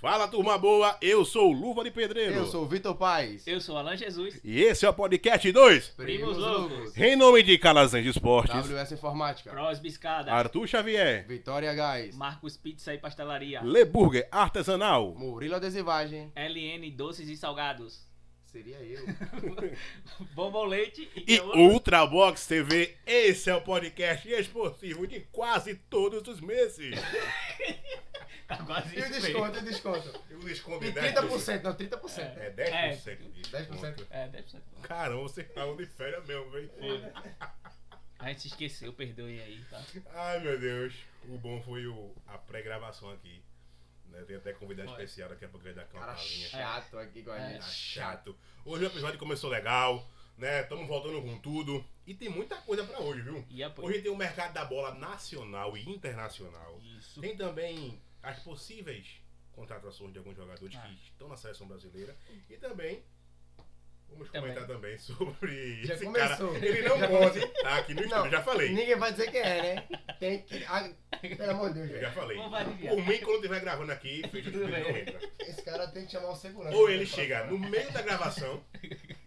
Fala turma boa, eu sou o Luva de Pedreiro. Eu sou o Vitor Paz. Eu sou Alan Jesus. E esse é o podcast 2. Primos Loucos. Em nome de Calazans Esportes, WS Informática. Pros Biscada. Arthur Xavier, Vitória Gás. Marcos Pizza e Pastelaria. Leburger Artesanal, Murilo Adesivagem. LN Doces e Salgados. Seria eu. Bombom Leite e, e outro? Ultrabox TV. Esse é o podcast esportivo de quase todos os meses. Tá quase E o desconto, e o desconto. Eu desconto E de 30%, não, 30%. É 10% de desconto. 10%. É, 10%. Caramba, você tava de férias mesmo, velho. A gente se esqueceu, perdoem aí, tá? Ai, meu Deus. O bom foi o, a pré-gravação aqui. Né? Tem até convidado Foi. especial, daqui a pouco Cara palhinha. chato aqui com a É. gente. Tá chato. Hoje o episódio começou legal, né? Estamos voltando com tudo. E tem muita coisa pra hoje, viu? E. Hoje tem o mercado da bola nacional e internacional. Isso. Tem também as possíveis contratações de alguns jogadores Ah. que estão na seleção brasileira. E também vamos Também. comentar também sobre Já esse começou. cara. Ele não pode estar aqui no Não, estúdio, já falei. Ninguém vai dizer quem é, né? Tem que. Ah, pelo amor de Deus, Eu já falei. Por mim, quando estiver gravando aqui, fecha o Tudo estúdio, bem. não entra. Esse cara tem que chamar o segurança. Ou ele chega no meio da gravação,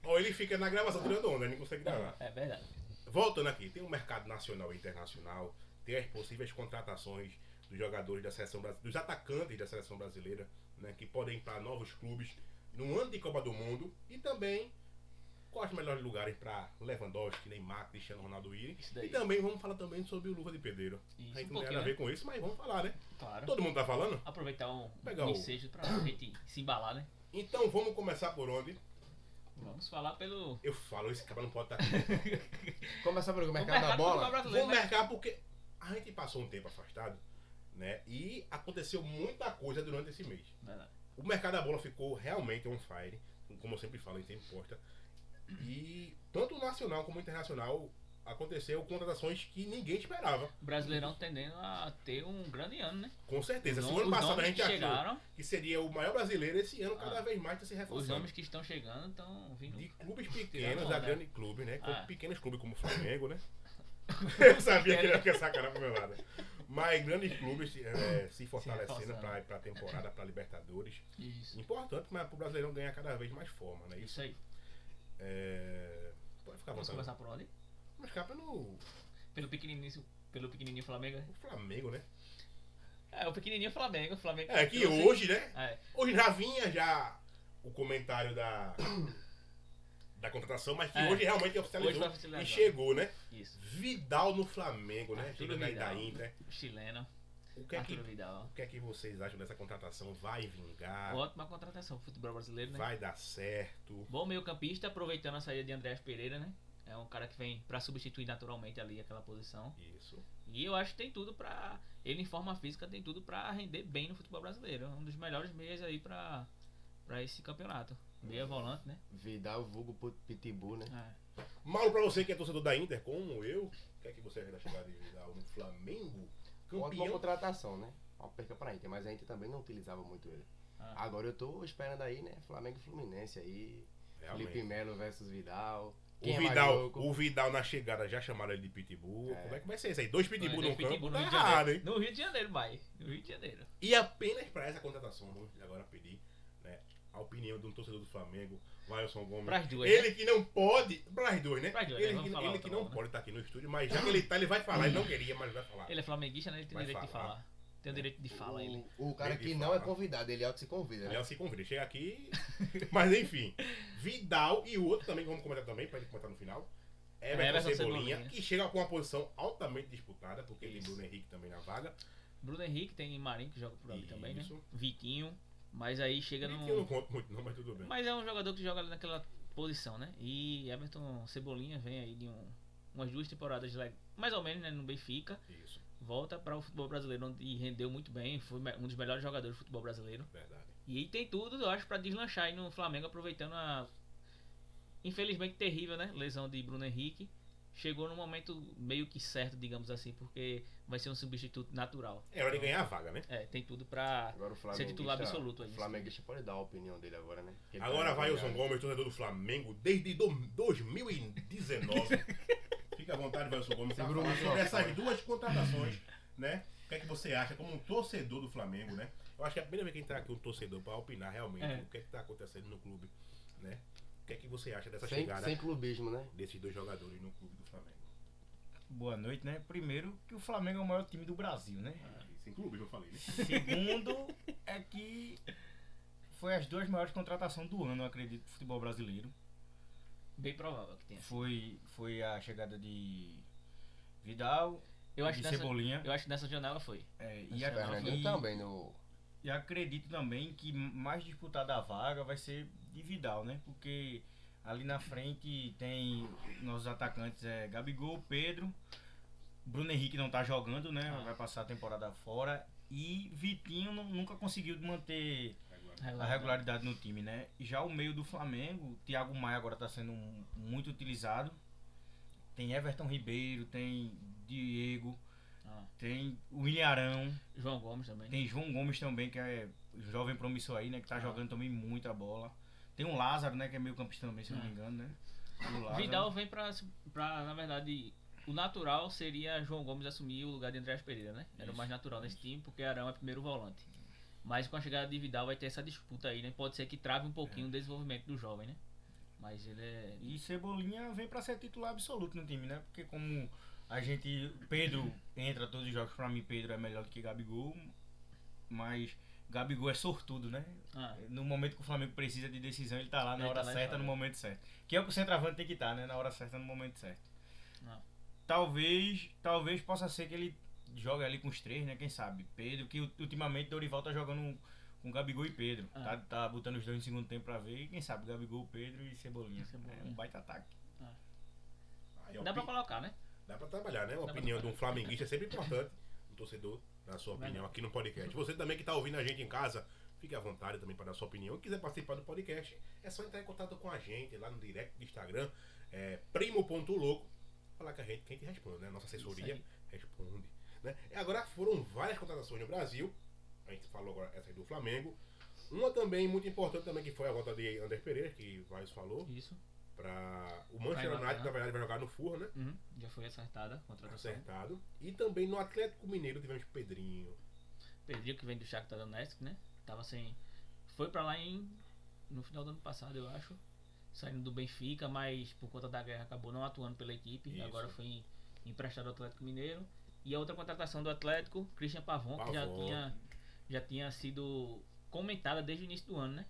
ou ele fica na gravação tirando onda, ele não consegue gravar. É verdade. Voltando aqui, tem o mercado nacional e internacional, tem as possíveis contratações dos jogadores da seleção brasileira, dos atacantes da seleção brasileira, né, que podem ir para novos clubes no ano de Copa do Mundo e também quais os melhores lugares para Lewandowski, Neymar, Cristiano Ronaldo daí. E também vamos falar também sobre o Luva de Pedreiro. Isso, a gente um não tem nada a ver né? com isso, mas vamos falar, né? Claro. Todo mundo tá falando? Aproveitar um, Pegar um ensejo pra gente se embalar, né? Então vamos começar por onde? Vamos falar pelo. Eu falo, esse cara não pode estar aqui. Começar pelo o mercado da bola. Vou né? marcar porque a gente passou um tempo afastado, né? E aconteceu muita coisa durante esse mês. Verdade. O mercado da bola ficou realmente on fire, como eu sempre falo em tempo posta. E tanto nacional como internacional aconteceu contratações que ninguém esperava. O Brasileirão tendendo a ter um grande ano, né? Com certeza. Os Se o nom- ano os passado a gente que achou chegaram, que seria o maior brasileiro, esse ano cada Ah. vez mais está se os reforçando. nomes que estão chegando estão vindo. De clubes pequenos a grandes clubes, né? Ah. pequenos clubes como o Flamengo, né? Eu sabia que ele ia ficar cara pro meu lado. Mas grandes clubes eh, se fortalecendo para pra temporada, para Libertadores. Isso. Importante, mas pro brasileiro ganhar cada vez mais forma, né? Isso. Isso aí. É... Pode ficar Vamos começar por onde? Mas cá pelo Pelo pequenininho, pelo pequenininho Flamengo. né? o Flamengo, né? É, o pequenininho Flamengo. O Flamengo É que hoje, né? É, Hoje já vinha já o comentário da da contratação, mas que É. hoje realmente Hoje oficializou oficializado. e chegou, né? isso. Vidal no Flamengo, né? Arthur Chegando aí da Vidal. Inter. Chileno. O que é que Vidal. O que é que vocês acham dessa contratação? Vai vingar? Ótima contratação. Futebol brasileiro, né? Vai dar certo? Bom meio campista, aproveitando a saída de Andrés Pereira, né? É um cara que vem pra substituir naturalmente ali aquela posição. Isso. E eu acho que tem tudo pra. Ele em forma física tem tudo pra render bem no futebol brasileiro. É um dos melhores meias aí pra, pra esse campeonato. Meia volante, né? Vidal, vulgo Pitbull, né? É. Mauro, pra você que é torcedor da Inter, como eu, o que é que você acha da chegada de Vidal no Flamengo? Campeão. contratação, né? Uma perca pra Inter, mas a Inter também não utilizava muito ele. Ah. Agora eu tô esperando aí, né? Flamengo e Fluminense aí. Realmente. Felipe Melo versus Vidal. O Quem é mais Vidal, louco? o Vidal na chegada já chamaram ele de Pitbull. É. Como é que vai ser isso aí? Dois Pitbull Dois no Pitbull campo, tá Rio de errado, Janeiro. hein? No Rio de Janeiro, vai. No Rio de Janeiro. E apenas pra essa contratação, vamos agora pedir a opinião de um torcedor do Flamengo, Wilson Gomes. Pras duas. Ele que não pode. Pras duas, né? Pras duas, né? ele Vamos que, falar ele que não né? pode estar aqui no estúdio, mas já que ele tá, ele vai falar. Ele não queria, mas vai falar. Ele é flamenguista, né? Ele tem Vai direito de falar. falar. Tem o direito de fala, ele. O, o cara Ele que não é convidado, ele auto se convida, né? Léo se convida, chega aqui. Mas enfim, Vidal e o outro também, vamos comentar também, pra ele comentar no final. Everton, Everton Cebolinha, Cebolinha. que chega com uma posição altamente disputada, porque tem Isso. Bruno Henrique também na vaga. Bruno Henrique tem Marinho que joga por ali também, né? Isso. Vitinho. Mas aí chega no. que eu não conto muito, não, mas tudo bem. Mas é um jogador que joga naquela posição, né? E Everton Cebolinha vem aí de um- umas duas temporadas mais ou menos né, no Benfica. Isso, Volta para o futebol brasileiro onde rendeu muito bem. Foi um dos melhores jogadores do futebol brasileiro. verdade. E aí tem tudo, eu acho, para deslanchar aí no Flamengo, aproveitando a. Infelizmente terrível, né? Lesão de Bruno Henrique. Chegou no momento meio que certo, digamos assim, porque vai ser um substituto natural. É hora de ganhar a vaga, né? É, tem tudo pra. Ser titular absoluto aí, O Flamenguista pode dar a opinião dele agora, né? Ele tá Agora vai o Wilson. Gomes, torcedor do Flamengo, desde do- 2019. Fica à vontade, Wilson Gomes, pra Segura o falar sobre essas duas contratações, né? O que é que você acha como um torcedor do Flamengo, né? Eu acho que é a primeira vez que a gente tá aqui um torcedor pra opinar realmente É. o que é que tá acontecendo no clube, né? O que é que você acha dessa Sem, chegada sem clubismo, né? desses dois jogadores no clube do Flamengo? Boa noite, né? Primeiro, que o Flamengo é o maior time do Brasil, né? Sem clube, eu falei, né? Segundo, é que foi as duas maiores contratações do ano, eu acredito, do futebol brasileiro. Bem provável que tenha. Foi, foi a chegada de Vidal, Eu acho, de que nessa, Cebolinha. eu acho que nessa janela foi. é, e, a- Fernandinho e- também no. E acredito também que mais disputada a vaga vai ser de Vidal, né? Porque ali na frente tem nossos atacantes é Gabigol, Pedro, Bruno Henrique não tá jogando, né? Ah. Vai passar a temporada fora. E Vitinho nu- nunca conseguiu manter a regularidade no time, né? Já o meio do Flamengo, o Thiago Maia agora tá sendo muito utilizado. Tem Everton Ribeiro, tem Diego, Ah, tem William Arão. João Gomes também. Tem João Gomes também, que é jovem promissor aí, né? Que tá Ah. jogando também muita bola. Tem o Lázaro, né? Que é meio campista também, se não me Ah. engano, né? Vidal vem pra, pra, na verdade, o natural seria João Gomes assumir o lugar de Andrés Pereira, né? Era o mais natural nesse time, porque Arão é primeiro volante. Mas com a chegada de Vidal vai ter essa disputa aí, né? Pode ser que trave um pouquinho o desenvolvimento do jovem, né? Mas ele é. E Cebolinha vem pra ser titular absoluto no time, né? Porque como a gente. Pedro entra todos os jogos, pra mim Pedro é melhor do que Gabigol. Mas Gabigol é sortudo, né? Ah, No momento que o Flamengo precisa de decisão, ele tá lá na Ele hora tá lá certa, no momento certo. Que é o que o centroavante tem que estar, né? Na hora certa, no momento certo. Ah. Talvez, talvez possa ser que ele jogue ali com os três, né? Quem sabe? Pedro, que ultimamente Dorival tá jogando com Gabigol e Pedro. Ah. Tá, tá botando os dois no segundo tempo pra ver. E quem sabe? Gabigol, Pedro e Cebolinha. Cebolinha. É um baita ataque. Aí, ó, dá pra colocar, né? Dá pra trabalhar, né? A opinião de um flamenguista é sempre importante. Um torcedor, a sua opinião Verdade. aqui no podcast. Você também que tá ouvindo a gente em casa, fique à vontade também para dar sua opinião. E quiser participar do podcast, é só entrar em contato com a gente lá no direct do Instagram, é, primo.louco, falar com a gente, que a gente responde, né? Nossa assessoria responde. Né? E agora foram várias contratações no Brasil. A gente falou agora essa aí do Flamengo. Uma também muito importante também que foi a volta de Ander Pereira, que o Vaz falou, Isso. Para o Manchester. United, na verdade, vai jogar no Furra, né? Uhum. Já foi acertada a contratação. Acertado. E também no Atlético Mineiro tivemos Pedrinho. Pedrinho que vem do Shakhtar Donetsk, né? Tava sem. Foi pra lá em. No final do ano passado, eu acho. Saindo do Benfica, mas por conta da guerra acabou não atuando pela equipe. Isso. Agora foi em- emprestado ao Atlético Mineiro. E a outra contratação do Atlético, Christian Pavon, que já Pavon. tinha, já tinha sido comentada desde o início do ano, né?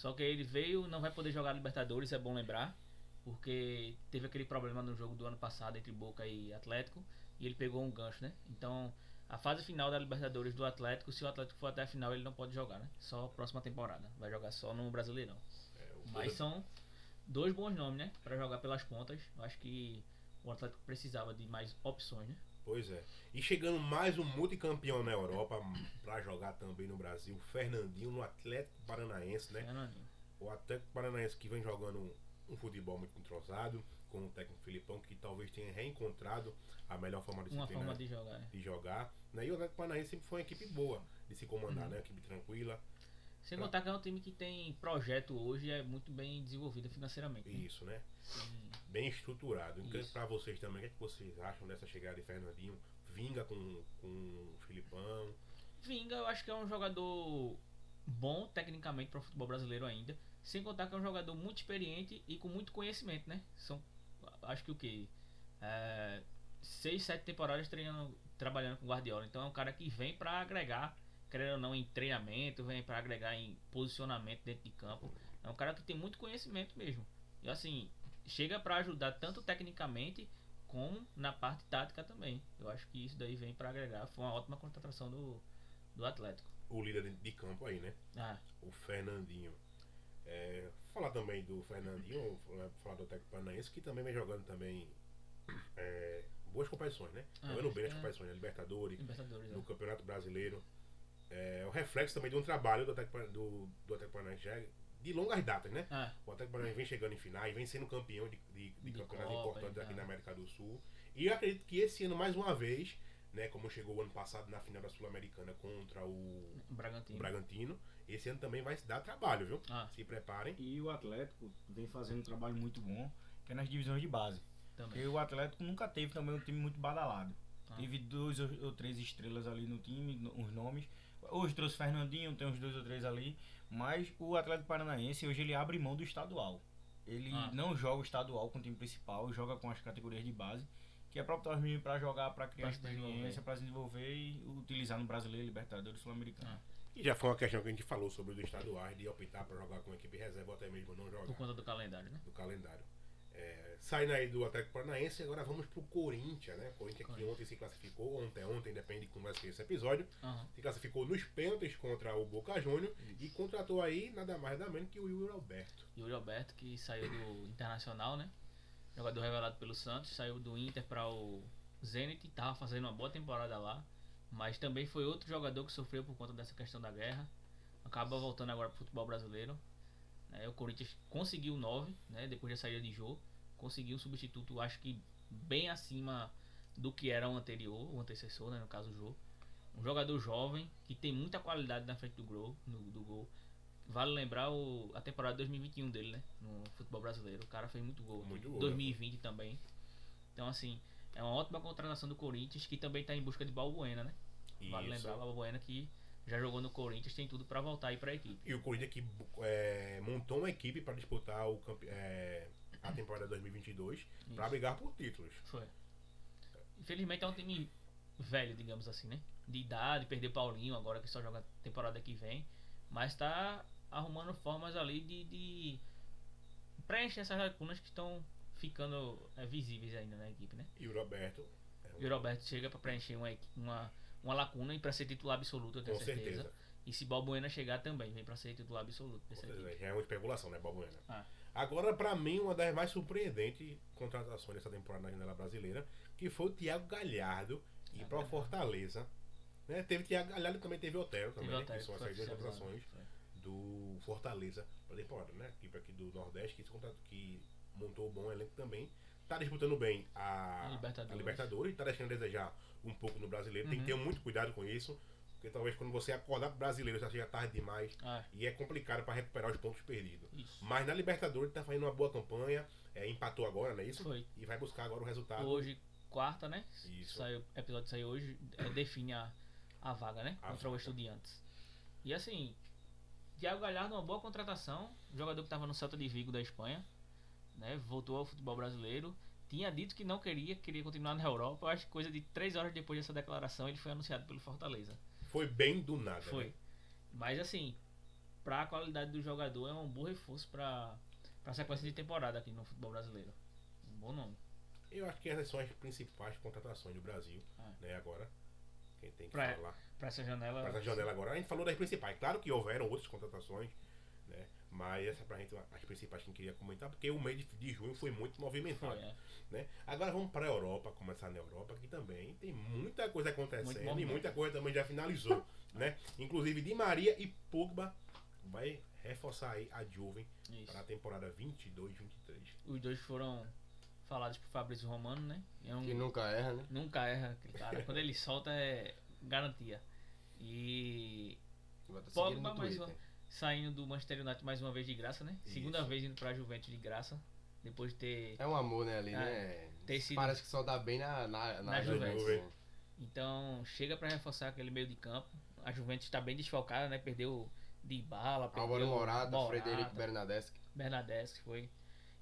Só que ele veio, não vai poder jogar Libertadores, é bom lembrar. Porque teve aquele problema no jogo do ano passado entre Boca e Atlético. E ele pegou um gancho, né? Então, a fase final da Libertadores do Atlético, se o Atlético for até a final, ele não pode jogar, né? Só próxima temporada. Vai jogar só no Brasileirão. É, Mas são dois bons nomes, né? Pra jogar pelas pontas. Eu acho que o Atlético precisava de mais opções, né? Pois é. E chegando mais um multicampeão na Europa pra jogar também no Brasil, Fernandinho no Atlético Paranaense, né? Fernandinho. O Atlético Paranaense que vem jogando um, futebol muito entrosado, com o técnico Filipão, que talvez tenha reencontrado a melhor forma de Uma forma de jogar. né? de jogar. Né? E o Atlético Paranaense sempre foi uma equipe boa de se comandar, Uhum. né? Uma equipe tranquila. Sem Pra- contar que é um time que tem projeto hoje e é muito bem desenvolvido financeiramente. né? Isso, né? Tem- Bem estruturado. Então, pra vocês também, o que, é que vocês acham dessa chegada de Fernandinho? Vinga com, com o Filipão. Vinga, eu acho que é um jogador bom tecnicamente para o futebol brasileiro ainda. Sem contar que é um jogador muito experiente e com muito conhecimento, né? São, acho que o que? É, seis, sete temporadas treinando, trabalhando com o Guardiola. Então é um cara que vem para agregar, querendo ou não, em treinamento, vem para agregar em posicionamento dentro de campo. É um cara que tem muito conhecimento mesmo. E assim, chega para ajudar tanto tecnicamente como na parte tática também. Eu acho que isso daí vem para agregar. Foi uma ótima contratação do, do Atlético. O líder de- de campo aí, né? Ah, o Fernandinho. É, falar também do Fernandinho, falar- falar do Atlético Paranaense, que também vem jogando também é, boas competições, né? Ah, Jogando bem nas é. competições, né? Libertadores, Libertadores. no né? Campeonato Brasileiro. É o reflexo também de um trabalho do Atlético, do, do Atlético Paranaense já de longas datas, né? Ah, O Atlético Paranaense vem chegando em finais, vem sendo campeão de, de, de De campeonatos Copa, importantes aqui tal. na América do Sul. E eu acredito que esse ano, mais uma vez, né, como chegou o ano passado na final da Sul-Americana contra o, Bragantino. o Bragantino, esse ano também vai se dar trabalho, viu? Ah, Se preparem. E o Atlético vem fazendo um trabalho muito bom, que é nas divisões de base. também. Porque o Atlético nunca teve também um time muito badalado. Ah. Teve dois ou três estrelas ali no time, os nomes. Hoje trouxe Fernandinho, tem uns dois ou três ali. Mas o Atlético Paranaense hoje ele abre mão do estadual. Ele ah. não joga o estadual com o time principal, joga com as categorias de base, que é próprio os para jogar, para criar pra experiência, para se desenvolver e utilizar no brasileiro, Libertadores, Sul-Americano. Ah. E já foi uma questão que a gente falou sobre o estaduais, de optar para jogar com a equipe reserva ou até mesmo não jogar. Por conta do calendário, né? Do calendário. É, saindo aí do Atlético Paranaense, agora vamos pro Corinthians, né? Corinthians que ontem se classificou, ontem, ontem, depende de como vai ser esse episódio, uhum. se classificou nos pênaltis contra o Boca Júnior e contratou aí nada mais nada menos que o Yuri Alberto. Yuri Alberto, que saiu do Internacional, né? Jogador revelado pelo Santos, saiu do Inter para o Zenit, tava fazendo uma boa temporada lá, mas também foi outro jogador que sofreu por conta dessa questão da guerra. Acaba voltando agora pro futebol brasileiro. Né? O Corinthians conseguiu 9, né? depois da saída de jogo. Conseguiu um substituto, acho que bem acima do que era o anterior, o antecessor, né? no caso o Jô. Um jogador jovem que tem muita qualidade na frente do gol. No, do gol. Vale lembrar o, a temporada 2021 dele, né? No futebol brasileiro. O cara fez muito gol. Muito gol 2020 né? também. Então, assim, é uma ótima contratação do Corinthians que também está em busca de Balbuena, né? Vale Isso. lembrar o Balbuena que já jogou no Corinthians, tem tudo para voltar aí para a equipe. E o Corinthians que é, montou uma equipe para disputar o é, a temporada 2022 para brigar por títulos. Foi. Infelizmente é um time velho, digamos assim, né? De idade, perdeu Paulinho agora que só joga temporada que vem, mas está arrumando formas ali de, de preencher essas lacunas que estão ficando é, visíveis ainda na equipe, né? E o Roberto. É um... E o Roberto chega para preencher uma, uma uma lacuna e para ser titular absoluto, eu tenho certeza. certeza. E se Balbuena chegar também, vem para ser titular absoluto. Já é uma especulação, né, Balbuena? Ah. Agora, para mim, uma das mais surpreendentes contratações dessa temporada na janela brasileira, que foi o Thiago Galhardo ir para o Fortaleza. Né? Teve Thiago Galhardo e também teve Otero também, teve né? que são essas duas contratações do Fortaleza para a temporada, né? Equipe aqui do Nordeste que, que montou um bom elenco também. Tá disputando bem a, a Libertadores. a Libertadores, tá deixando a desejar um pouco no brasileiro. Uhum. Tem que ter uhum. muito cuidado com isso. Porque talvez quando você acordar pro brasileiro já seja tarde demais. Ah. E é complicado para recuperar os pontos perdidos. Isso. Mas na Libertadores tá fazendo uma boa campanha. É, empatou agora, não é isso? Foi. E vai buscar agora o resultado. Hoje, quarta, né? Isso. Saiu, o episódio saiu hoje, é, define a, a vaga, né? A contra vaga. o Estudiantes. E assim, Thiago Galhardo, uma boa contratação. Jogador que estava no Celta de Vigo da Espanha. Né? Voltou ao futebol brasileiro tinha dito que não queria, queria continuar na Europa. Eu acho que coisa de três horas depois dessa declaração ele foi anunciado pelo Fortaleza. Foi bem do nada. Foi. Né? Mas assim, para a qualidade do jogador é um bom reforço para a sequência de temporada aqui no futebol brasileiro. Um bom nome. Eu acho que essas são as principais contratações do Brasil, ah. né? Agora, quem tem que pra, falar. Para essa janela. Para essa janela agora. A gente falou das principais. Claro que houveram outras contratações, né? Mas essa pra gente as principais que a gente queria comentar, porque o mês de, de junho foi muito movimentado. Foi, é. né? Agora vamos para a Europa, começar na Europa, que também tem muita coisa acontecendo e muita coisa também já finalizou. né? Inclusive Di Maria e Pogba vai reforçar aí a Juve para a temporada 22-23. Os dois foram falados por Fabrício Romano, né? É um, que nunca erra, né? Nunca erra, cara. Quando ele solta é garantia. E Pogba mais uma saindo do Manchester United mais uma vez de graça, né? Isso. Segunda vez indo pra Juventus de graça. Depois de ter. É um amor, né, ali, é, né? Sido... Parece que só dá bem na, na, na, na Juventus. Juventus. Então, chega para reforçar aquele meio de campo. A Juventus está bem desfalcada, né? Perdeu de bala, perdeu Álvaro Morata, Morata Frederico Bernadeschi. Bernadeschi foi.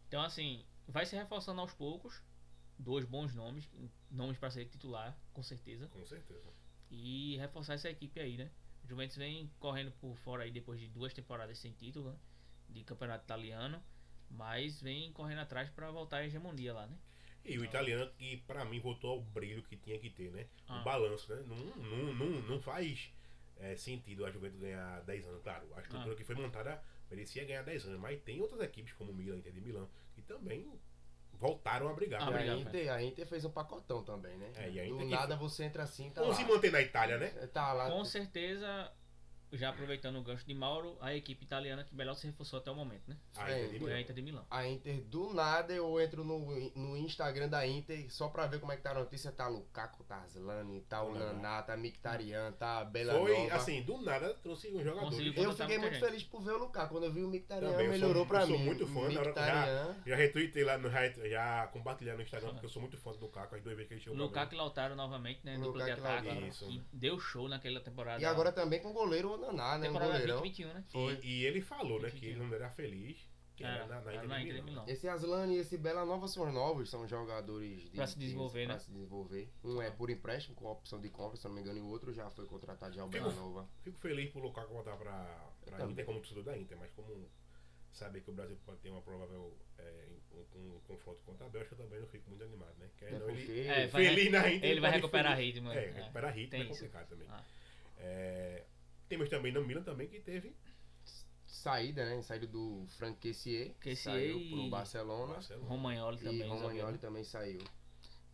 Então, assim, vai se reforçando aos poucos. Dois bons nomes, nomes para ser titular, com certeza. Com certeza. E reforçar essa equipe aí, né? Juventus vem correndo por fora aí depois de duas temporadas sem título né? de campeonato italiano, mas vem correndo atrás para voltar à hegemonia lá, né? E o italiano que para mim voltou ao brilho que tinha que ter, né? Ah. O balanço, né? Não, não, não, não faz é, sentido a Juventus ganhar 10 anos, claro. A estrutura ah. que foi montada merecia ganhar 10 anos, mas tem outras equipes como o Milan, Inter de Milão, que também voltaram a brigar. Ah, a, Inter, a Inter fez um pacotão também, né? É, e a Inter Do nada você entra assim, tá Ou se manter na Itália, né? Tá lá. Com certeza já aproveitando o gancho de Mauro, a equipe italiana que melhor se reforçou até o momento, né? A Inter de Foi a Milão. Inter de Milão. A Inter, do nada, eu entro no, no Instagram da Inter só pra ver como é que tá a notícia. Tá Lukaku, tá Zlani, tá o Naná. Tá Mkhitaryan, tá Bela Foi, Nova. assim, do nada trouxe um jogador. Conseguiu Eu contratar fiquei muita muito gente. feliz por ver o Lukaku. Quando eu vi o Mkhitaryan, Também, eu sou- melhorou eu pra sou mim. muito fã, na hora Mkhitaryan. Já retuitei lá no já, já compartilhei no Instagram, porque eu sou muito fã do Lukaku, as duas vezes que ele chegou pra Lukaku e Lautaro novamente, né? Dupla de Lukaku e ataque. Lautaro. que Isso. deu show naquela temporada. E agora também com o goleiro Naná, né? Um temporada goleirão. 2021, né? E, e ele falou, né, que 21. ele não era feliz, que era, Era, na, na era Inter na de Inter de Milão. Milão. Esse Aslan e esse Bela Nova são novos, são jogadores de, Pra se desenvolver, pra né? se desenvolver. Um é por empréstimo, com opção de compra, se não me engano, e o outro já foi contratado já o Bela Nova. Fico feliz por Lukaku voltar pra, pra também. Inter como torcedor da Inter, mas como saber que o Brasil pode ter uma provável é, um, um confronto contra a Bélgica, eu também não fico muito animado, né? Que É ele, porque É, vai- feliz na Inter. Ele vai recuperar feliz- ritmo. É, recuperar ritmo tem é isso. complicado também. Ah. É, temos também no Milan também que teve saída, né? Saída do Frank Kessier, que saiu e- pro Barcelona. Barcelona. Romagnoli E também. Romagnoli zagueiro. também saiu.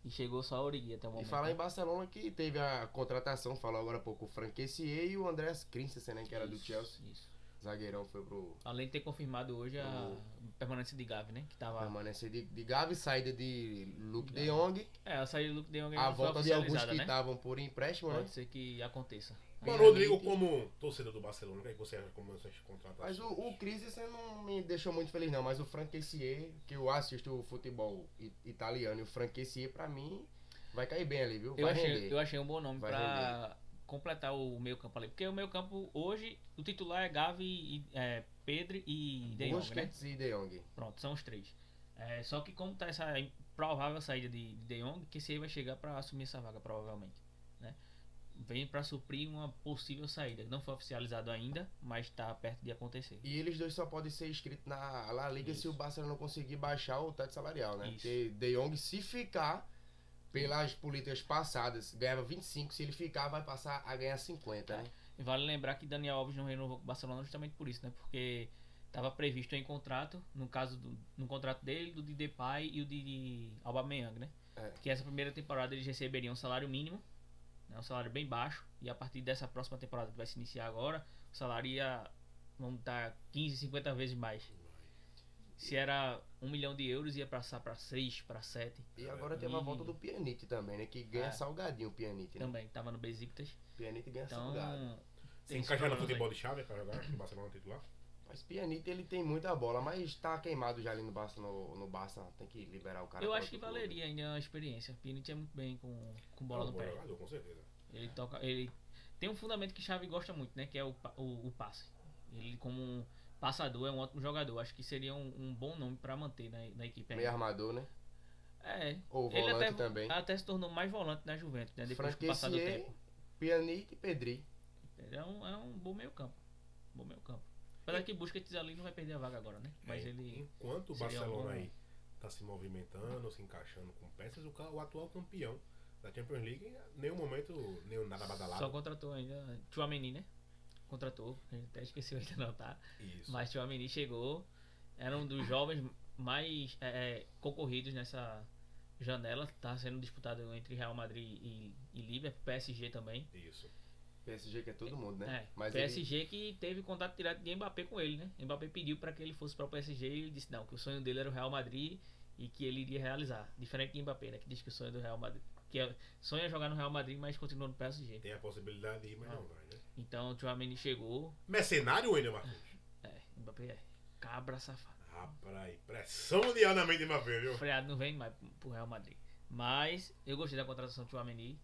E chegou só a Origi até o E momento. falar em né? Barcelona que teve a contratação, falou agora há pouco, o Frank Kessier e o Andreas Christensen, né? Que era do Isso, Chelsea. Isso. Zagueirão foi pro Além de ter confirmado hoje a permanência de Gavi, né? Que tava. permanência de, de Gavi, saída de Luke de Gavi. Jong, É, a saída do Luke de Jong a não foi volta de alguns oficializada, que né? estavam por empréstimo, né? Pode ser que aconteça. Mano, Aí, Rodrigo, como torcedor do Barcelona, o que, é que você acha como essas contratações? Mas o, o Christensen não me deixou muito feliz não, mas o Frank Kessier, que eu assisto o futebol italiano, e o Frank Kessier pra mim vai cair bem ali, viu? Vai Eu achei, render. eu achei um bom nome Vai pra completar o meio campo ali. Porque o meio campo hoje, o titular é Gavi, e, é, Pedro e De Jong, né? Busquets e De Jong. Pronto, são os três. É, só que como tá essa provável saída de de, de Jong, que esse aí vai chegar pra assumir essa vaga, provavelmente. Vem pra suprir uma possível saída. Não foi oficializado ainda, mas tá perto de acontecer. E eles dois só podem ser inscritos na La Liga se Isso. o Barcelona não conseguir baixar o teto salarial, né? Isso. Porque De Jong, se ficar, pelas políticas passadas, ganhava 25, se ele ficar, vai passar a ganhar 50, né? E vale lembrar que Daniel Alves não renovou com o Barcelona justamente por isso, né? Porque estava previsto em contrato, no caso do no contrato dele, do de Depay e o de, de Aubameyang, né? É. Que essa primeira temporada eles receberiam um salário mínimo, né? um salário bem baixo, e a partir dessa próxima temporada que vai se iniciar agora, o salário ia vamos dar 15, 50 vezes mais. Se era 1 milhão de euros, ia passar para 6, para 7. E agora tem a E- volta do Pjanic também, né? Que ganha É. salgadinho o Pjanic, né? Também, tava no Besiktas. Pjanic ganha Então, salgado. Se encaixar no problemas aí. futebol de chave para jogar no Barcelona titular? Mas Pjanic, ele tem muita bola, mas tá queimado já ali no Barça, no, no Barça. Tem que liberar o cara. Eu acho que outro clube. valeria ainda a experiência. Pjanic é muito bem com, com bola É um no bom pé. jogador, com certeza. Ele toca, ele tem um fundamento que Xavi gosta muito, né? Que é o, o, o passe. Ele como um passador é um ótimo jogador. Acho que seria um, um bom nome pra manter na, na equipe. Meio armador, né? É. Ou Ele volante até, também. até se tornou mais volante na Juventus, né? Depois Frank que passar do tempo. Pjanic e Pedri. É um, é um bom meio campo. Bom meio campo. Apesar que Busquets ali não vai perder a vaga agora, né? Mas É, ele. Enquanto o Barcelona bom- aí tá se movimentando, se encaixando com peças, o, o atual campeão da Champions League, em nenhum momento, nenhum nada badalado. Só contratou ainda. Chouameni, né? Contratou. A gente até esqueceu ainda não, tá? Isso. Mas Chouameni chegou, era um dos jovens mais é, é, concorridos nessa janela. Tá sendo disputado entre Real Madrid e, e Liverpool, PSG também. Isso. PSG que é todo mundo, né? É, Mas ele- PSG que teve contato direto de Mbappé com ele, né? Mbappé pediu para que ele fosse para o PSG e ele disse não, que o sonho dele era o Real Madrid e que ele iria realizar. Diferente de Mbappé, né? Que diz que o sonho do Real Madrid. Que é, sonha jogar no Real Madrid, mas continua no PSG. Tem a possibilidade de ir, mas Ah. não vai, né? Então o Chouameni chegou. Mercenário, Wender Martins? É, Mbappé é cabra safado. Rapaz, pressão de mente de Mbappé, viu? Freado não vem mais pro Real Madrid. Mas eu gostei da contratação do Chouameni.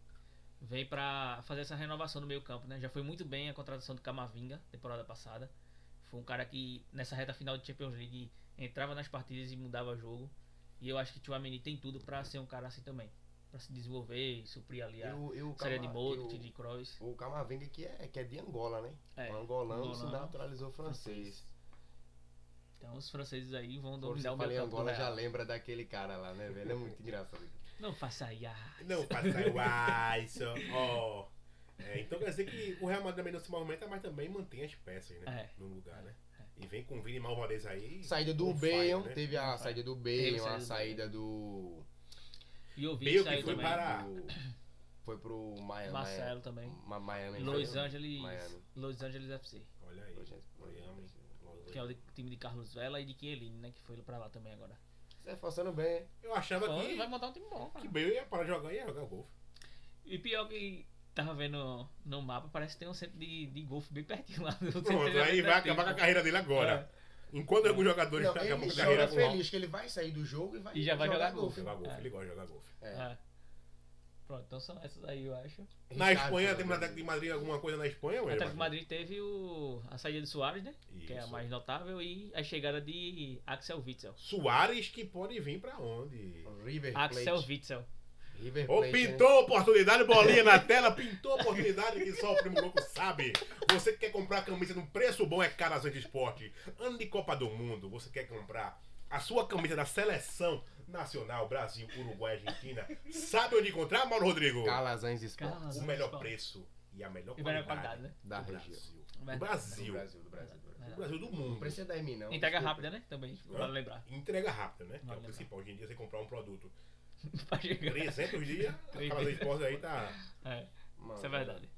Vem pra fazer essa renovação no meio campo, né? Já foi muito bem a contratação do Camavinga, temporada passada. Foi um cara que nessa reta final de Champions League entrava nas partidas e mudava jogo. E eu acho que o Chouameni tem tudo pra ser um cara assim também. Pra se desenvolver suprir ali a o, e o série de Cama- Modric, de Kroos. o, Camavinga que é, que é de Angola, né? É, o angolano se naturalizou francês. Então os franceses aí vão dominar o meio campo Angola, já Real. lembra daquele cara lá, né, velho? É muito engraçado. Não faça isso. Não faça isso. Ó. É, então quer dizer que o Real Madrid também não se movimenta, mas também mantém as peças, né? É. No lugar, né? E vem com o Vini Malvarez aí. Saída do Bale, né? teve a fire. saída do Bale, a saída do. E o Bale Vini que foi para- do foi pro Miami. Marcelo também. Ma- Miami. Los foi- Angeles. Miami. Los Angeles FC. Olha aí. Miami. Que é o time de Carlos Vela e de Chiellini, né? Que foi pra lá também agora. Você forçando bem. Eu achava Foi, que, vai montar um time bom, cara. que Bale ia parar de jogar e ia jogar golfe. E pior que tava vendo no mapa, parece que tem um centro de, de golfe bem pertinho lá. do de Pronto, aí treinamento vai acabar com a carreira dele agora. Enquanto alguns jogadores Não, acabam ele com a carreira com feliz que ele vai sair do jogo e vai, E já vai jogar golfe. jogar golfe. É. Ele gosta de jogar golfe. É. Pronto, então são essas aí, eu acho. Na Espanha, tem no Atlético de Madrid alguma coisa na Espanha? O Atlético de Madrid teve o, a saída de Soares, né? Que é a Isso. mais notável, e a chegada de Axel Witzel. Soares que pode vir pra onde? River Axel Plate. Witzel. River Ô, Plate, né? pintou a oportunidade, bolinha na tela, pintou a oportunidade que só o Primo Louco sabe. Você que quer comprar camisa num preço bom é Carazante Esporte. Ano de Copa do Mundo, você quer comprar a sua camisa da seleção nacional, Brasil, Uruguai, Argentina. Sabe onde encontrar, Mauro Rodrigo? Calazans Esportes. Calazans. O melhor preço e a melhor E qualidade, qualidade, né? Da do região. Brasil. Do Brasil. Brasil, do Brasil. do Brasil. Do Brasil, do Não mundo. precisa da M, não. Entrega Desculpa. rápida, né? Também, vale lembrar. Entrega rápida, né? Que é Vale o principal. Hoje em dia você comprar um produto pra chegar. 300 dias, a Três Carazante vezes. Esporte aí tá... É, Mano, isso é verdade.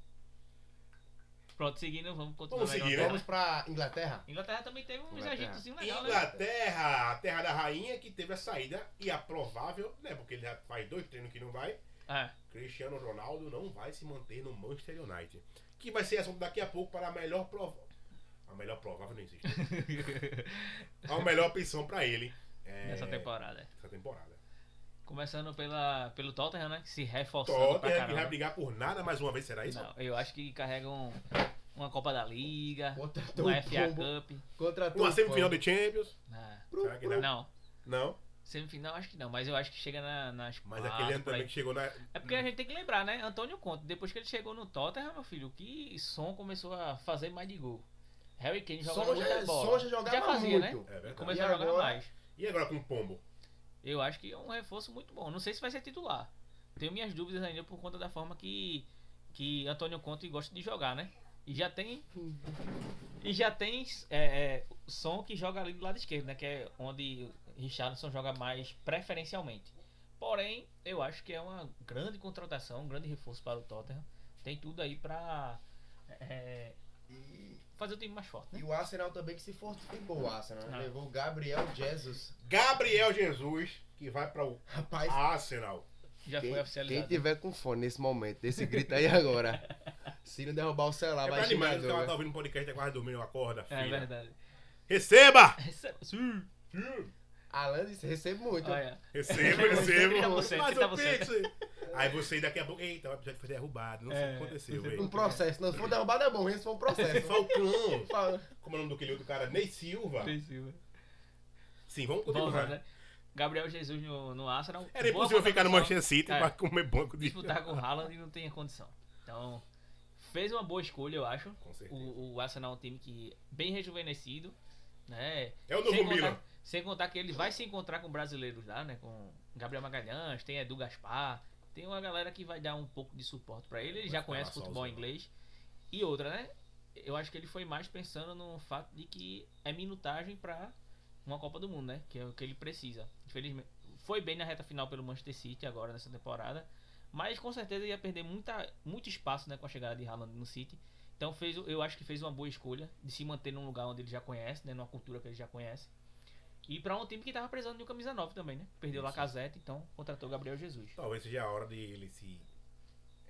Pronto, seguindo, vamos continuar. Vamos seguir, Inglaterra. Vamos pra Inglaterra? Inglaterra também teve uns Inglaterra. agitozinhos legais, né? Inglaterra, a terra da rainha, que teve a saída e a provável, né? Porque ele já faz dois treinos que não vai. É, Cristiano Ronaldo não vai se manter no Manchester United. Que vai ser assunto daqui a pouco para a melhor prova. A melhor provável não existe. a melhor opção para ele. é, nessa temporada. Essa temporada. Começando pela, pelo Tottenham, né? Que se reforçando pra Tottenham que vai brigar por nada mais uma vez, será isso? Não, eu acho que carregam uma Copa da Liga, Contratou uma um FA. Cup. Contratou Uma um semifinal de Champions? Ah, Será que não? não, Não. semifinal acho que não, mas eu acho que chega na, nas Mas aquele ano também que chegou na. É porque a gente tem que lembrar, né? Antônio Conte, depois que ele chegou no Tottenham, meu filho, que Som começou a fazer mais de gol. Harry Kane jogava Som muita já, bola. Som já jogava fazia, muito. né? É. Começou E a jogar agora? mais. E agora com o Pombo? Eu acho que é um reforço muito bom. Não sei se vai ser titular. Tenho minhas dúvidas ainda por conta da forma que, que Antônio Conte gosta de jogar, né? E já tem. E já tem é, é, som que joga ali do lado esquerdo, né? Que é onde Richardson joga mais preferencialmente. Porém, eu acho que é uma grande contratação, um grande reforço para o Tottenham. Tem tudo aí pra é, fazer o time mais forte, né? e o Arsenal também que se fortificou. O Arsenal né? Ah. levou o Gabriel Jesus. Gabriel Jesus, que vai para o Rapaz, Arsenal. Já quem, foi oficializado. quem tiver com fone nesse momento, desse grito aí agora. Se não derrubar o celular, É vai os caras doido. tá ouvindo um podcast e quase dormindo, acorda, É filha. verdade. Receba! Receba- Sim. Alan disse, recebe muito. Olha, Recebo, recebo. você, Mas trinta o você. Pix. Aí você daqui a pouco, eita, o episódio foi derrubado. Não sei o É, que aconteceu, você- velho. Um processo. Não, se for derrubado é bom, esse foi um processo. Falcão. Fala. Como é o nome daquele outro cara? Ney Silva. Precisa. Sim, vamos continuar. né? Gabriel Jesus no, no Arsenal. Era impossível ficar no. Manchester City É. pra comer banco de... Disputar com o Haaland e não tem condição. Então, fez uma boa escolha, eu acho. Com certeza. O, o Arsenal é um time que bem rejuvenescido, né? É o novo Milan. Sem contar que ele vai se encontrar com brasileiros lá, né? Com Gabriel Magalhães, tem Edu Gaspar, tem uma galera que vai dar um pouco de suporte pra ele. Ele Vai já conhece futebol sozinho. inglês. E outra, né? Eu acho que ele foi mais pensando no fato de que é minutagem pra uma Copa do Mundo, né? Que é o que ele precisa. Infelizmente, foi bem na reta final pelo Manchester City agora nessa temporada, mas com certeza ia perder muita, muito espaço, né, com a chegada de Haaland no City. Então fez, eu acho que fez uma boa escolha de se manter num lugar onde ele já conhece, né, numa cultura que ele já conhece. E pra um time que tava precisando de um camisa 9 também, né? Perdeu o. Lacazette, então contratou o Gabriel Jesus. Talvez seja a hora de ele se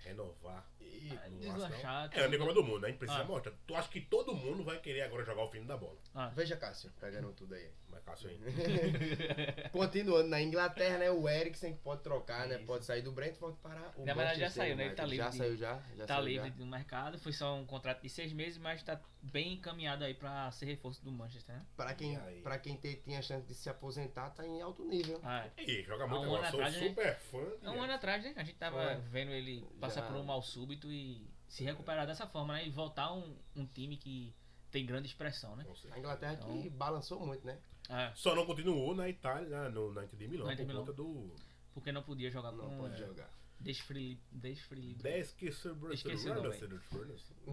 renovar. E Deslanchar. É, a Copa do Mundo, a gente precisa Ah. mostrar. Tu acha que todo mundo vai querer agora jogar o fim da bola. Ah. Veja, Cássio, pegando tudo aí. Mas Cássio aí. Continuando na Inglaterra, né? O Eriksen que pode trocar, né? Isso. Pode sair do Brentford para o Na verdade, já Manchester saiu, né? Ele tá livre Já de- saiu já? já tá saiu livre já? do mercado, foi só um contrato de seis meses, mas tá bem encaminhado aí pra ser reforço do Manchester, né? Pra quem, E pra quem te- tinha chance de se aposentar, tá em alto nível. Ah, Ih, joga Há muito um agora. ano Sou atrás, né? super fã. É um ano atrás, né? A gente tava vendo ele passar Já. por um mal súbito e se recuperar dessa forma, né? E voltar um, um time que tem grande expressão, né? A Inglaterra que Então- balançou muito, né? É, Só não continuou na Itália, na- no, na Inter de Milão, Na Inter por Milão. conta do porque não podia jogar Não com pode jogar. desfrili, desfrili, 10 que sobre Esqueci o nome. No Não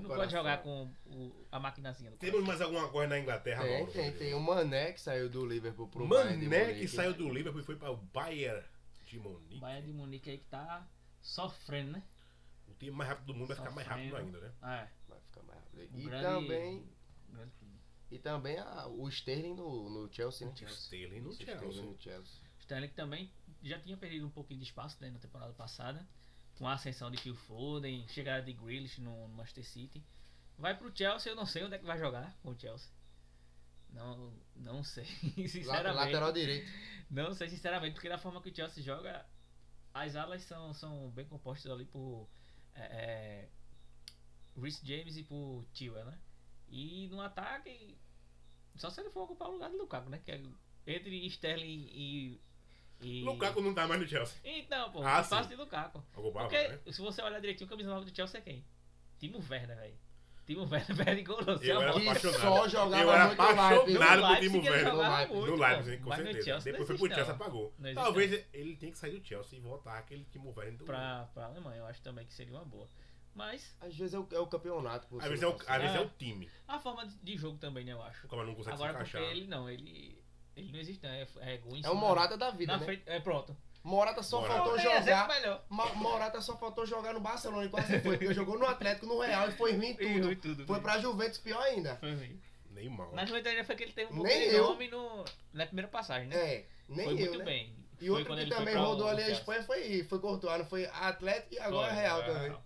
coração. pode jogar com o, a maquinazinha do Temos mais alguma coisa na Inglaterra, Tem, Mauro? tem, tem. O Mané que saiu do Liverpool pro Bayern de Mané que saiu do Liverpool e foi para o Bayern de Munique. Bayern de Munique aí que tá sofrendo, né? O time mais rápido do mundo vai ficar mais rápido ainda, né? É, Vai ficar mais rápido. um E grande- também, grande e também a- o Sterling no, no Chelsea, né? Sterling no O Sterling Chelsea. no Chelsea. Sterling que também já tinha perdido um pouquinho de espaço né, na temporada passada, com a ascensão de Phil Foden, chegada de Grealish no no Manchester City. Vai pro Chelsea, eu não sei onde é que vai jogar com o Chelsea. Não, não sei, sinceramente. Lateral direito. Não sei, sinceramente, porque da forma que o Chelsea joga, as alas são, são bem compostas ali por é, é, Rhys James e por Tewell, né? E no ataque, só se ele for ocupar o lugar do Lukaku, né? Que é entre Sterling e. e... Lukaku não tá mais no Chelsea. Então, pô, Ah, espaço sim. de Lukaku. Ocupava, Porque né? se você olhar direitinho, o camisa nova do Chelsea é quem? Timo Werner, velho. Timo Werner perigoso. Eu era apaixonado. só jogava Eu era muito apaixonado No por Timo Werner. No. Leipzig, com certeza. Chelsea Depois foi pro Chelsea, apagou. Talvez ele tenha que sair do Chelsea e voltar aquele Timo Werner do... Pra, pra Alemanha, eu acho também que seria uma boa. Mas Às vezes é o, é o campeonato. Às vezes, é o, às vezes é É. o time. a forma de- jogo também, né, eu acho. O cara não consegue Agora se encaixar. ele não, ele. Ele não existe, não. É, é gol em É o Morata da vida, na né? frente. É pronto. Morata só Morata. faltou jogar. Morata só faltou jogar no Barcelona e quase foi, porque jogou no Atlético, no Real e foi ruim tudo. Foi tudo. Foi pra Juventus pior ainda. Foi ruim. Nem mal. Na Juventus foi que ele teve um Nem pouco de eu. nome no, na primeira passagem, né? É, nem foi eu, muito né? bem. E Foi outro que também rodou ali a. Espanha foi, foi Courtois, não foi Atlético e agora Foi, Real também. Real.